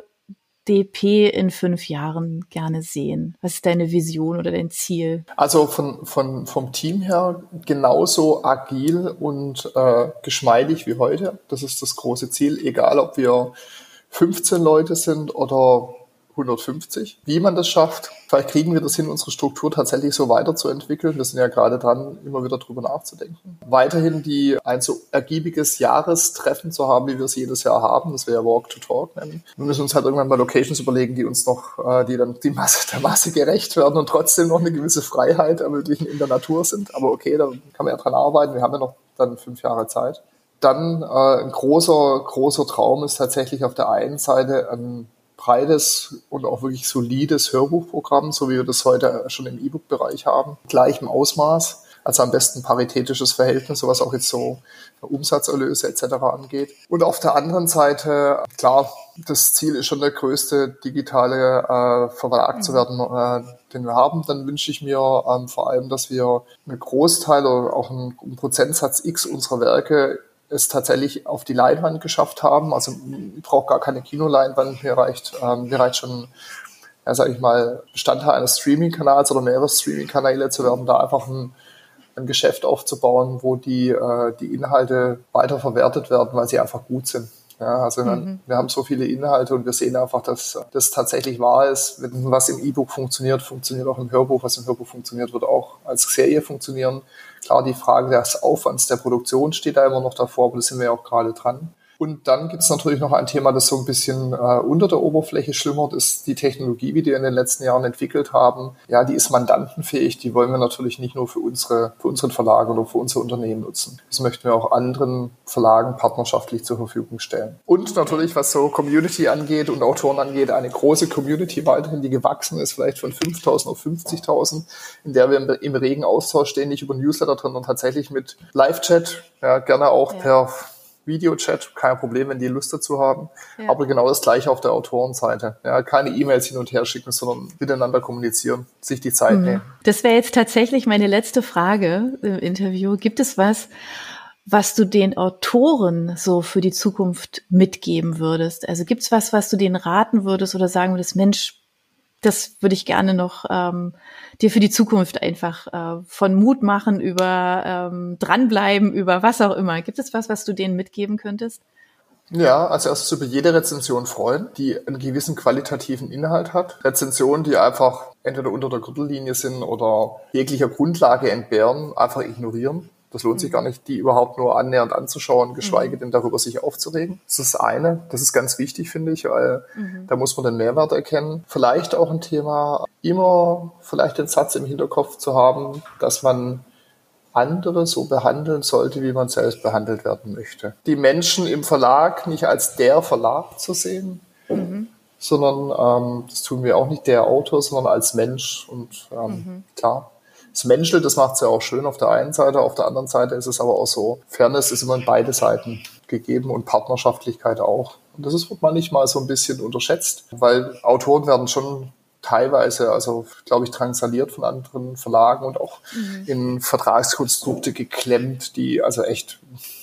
S2: DP in fünf Jahren gerne sehen? Was ist deine Vision oder dein Ziel?
S3: Also von, von, vom Team her genauso agil und äh, geschmeidig wie heute. Das ist das große Ziel, egal ob wir 15 Leute sind oder 150. Wie man das schafft, vielleicht kriegen wir das hin, unsere Struktur tatsächlich so weiterzuentwickeln. Wir sind ja gerade dran, immer wieder drüber nachzudenken. Weiterhin die ein so ergiebiges Jahrestreffen zu haben, wie wir es jedes Jahr haben. Das wäre ja Walk to Talk nennen. Wir müssen uns halt irgendwann mal Locations überlegen, die uns noch, äh, die dann die Masse, der Masse gerecht werden und trotzdem noch eine gewisse Freiheit ermöglichen in der Natur sind. Aber okay, da kann man ja dran arbeiten. Wir haben ja noch dann fünf Jahre Zeit. Dann äh, ein großer, großer Traum ist tatsächlich auf der einen Seite ein breites und auch wirklich solides Hörbuchprogramm, so wie wir das heute schon im E-Book-Bereich haben, gleichem Ausmaß, also am besten paritätisches Verhältnis, was auch jetzt so Umsatzerlöse etc. angeht. Und auf der anderen Seite, klar, das Ziel ist schon der größte digitale äh, Verlag zu werden, äh, den wir haben. Dann wünsche ich mir ähm, vor allem, dass wir einen Großteil oder auch einen, einen Prozentsatz X unserer Werke es tatsächlich auf die Leinwand geschafft haben. Also ich brauche gar keine Kinoleinwand, mir reicht, ähm, mir reicht schon, ja, sag ich mal, Bestandteil eines Streaming-Kanals oder mehrere Streaming-Kanäle zu werden, da einfach ein, ein Geschäft aufzubauen, wo die, äh, die Inhalte weiter verwertet werden, weil sie einfach gut sind. Ja, also mhm. wir haben so viele Inhalte und wir sehen einfach, dass das tatsächlich wahr ist. Was im E-Book funktioniert, funktioniert auch im Hörbuch. Was im Hörbuch funktioniert, wird auch als Serie funktionieren. Klar, die Frage des Aufwands der Produktion steht da immer noch davor, aber da sind wir ja auch gerade dran. Und dann gibt es natürlich noch ein Thema, das so ein bisschen äh, unter der Oberfläche schlummert, ist die Technologie, die wir in den letzten Jahren entwickelt haben. Ja, die ist mandantenfähig, die wollen wir natürlich nicht nur für unsere, für unseren Verlag oder für unser Unternehmen nutzen. Das möchten wir auch anderen Verlagen partnerschaftlich zur Verfügung stellen. Und natürlich, was so Community angeht und Autoren angeht, eine große Community weiterhin, die gewachsen ist, vielleicht von 5.000 auf 50.000, in der wir im regen Austausch stehen, nicht über Newsletter drin, sondern tatsächlich mit Live-Chat, ja, gerne auch ja. per Videochat, kein Problem, wenn die Lust dazu haben. Ja. Aber genau das gleiche auf der Autorenseite. Ja, keine E-Mails hin und her schicken, sondern miteinander kommunizieren, sich die Zeit mhm. nehmen.
S2: Das wäre jetzt tatsächlich meine letzte Frage im Interview. Gibt es was, was du den Autoren so für die Zukunft mitgeben würdest? Also gibt es was, was du denen raten würdest oder sagen würdest, Mensch, das würde ich gerne noch ähm, dir für die Zukunft einfach äh, von Mut machen, über ähm, dranbleiben, über was auch immer. Gibt es was, was du denen mitgeben könntest?
S3: Ja, als erstes über jede Rezension freuen, die einen gewissen qualitativen Inhalt hat. Rezensionen, die einfach entweder unter der Gürtellinie sind oder jeglicher Grundlage entbehren, einfach ignorieren. Das lohnt sich gar nicht, die überhaupt nur annähernd anzuschauen, geschweige mhm. denn darüber sich aufzuregen. Das ist das eine. Das ist ganz wichtig, finde ich, weil mhm. da muss man den Mehrwert erkennen. Vielleicht auch ein Thema, immer vielleicht den Satz im Hinterkopf zu haben, dass man andere so behandeln sollte, wie man selbst behandelt werden möchte. Die Menschen im Verlag nicht als der Verlag zu sehen, mhm. sondern ähm, das tun wir auch nicht der Autor, sondern als Mensch. Und ähm, mhm. klar, das Menschel, das macht es ja auch schön auf der einen Seite, auf der anderen Seite ist es aber auch so. Fairness ist immer in beide Seiten gegeben und Partnerschaftlichkeit auch. Und das ist, wird manchmal so ein bisschen unterschätzt, weil Autoren werden schon teilweise, also glaube ich, drangsaliert von anderen Verlagen und auch mhm. in Vertragskonstrukte geklemmt, die also echt,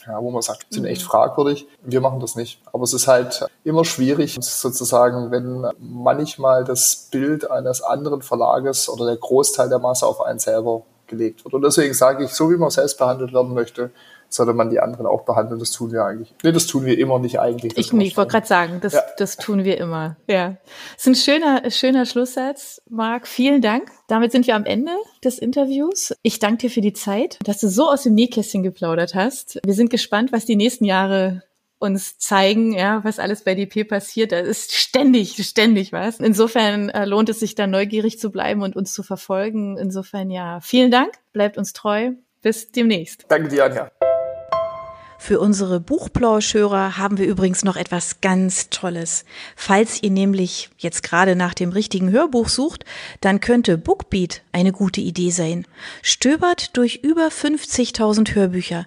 S3: ja, wo man sagt, sind echt mhm. fragwürdig. Wir machen das nicht. Aber es ist halt immer schwierig, sozusagen, wenn manchmal das Bild eines anderen Verlages oder der Großteil der Masse auf einen selber gelegt wird. Und deswegen sage ich, so wie man selbst behandelt werden möchte, sollte man die anderen auch behandeln. Das tun wir eigentlich. Nee, das tun wir immer nicht eigentlich.
S2: Ich, ich wollte gerade sagen, das, ja. das tun wir immer. Ja. Das ist ein schöner, schöner Schlusssatz, Marc. Vielen Dank. Damit sind wir am Ende des Interviews. Ich danke dir für die Zeit, dass du so aus dem Nähkästchen geplaudert hast. Wir sind gespannt, was die nächsten Jahre uns zeigen, ja, was alles bei DP passiert. Da ist ständig, ständig was. Insofern äh, lohnt es sich da neugierig zu bleiben und uns zu verfolgen. Insofern ja, vielen Dank, bleibt uns treu. Bis demnächst.
S3: Danke dir, Anja.
S2: Für unsere Buchplauschhörer haben wir übrigens noch etwas ganz Tolles. Falls ihr nämlich jetzt gerade nach dem richtigen Hörbuch sucht, dann könnte Bookbeat eine gute Idee sein. Stöbert durch über 50.000 Hörbücher.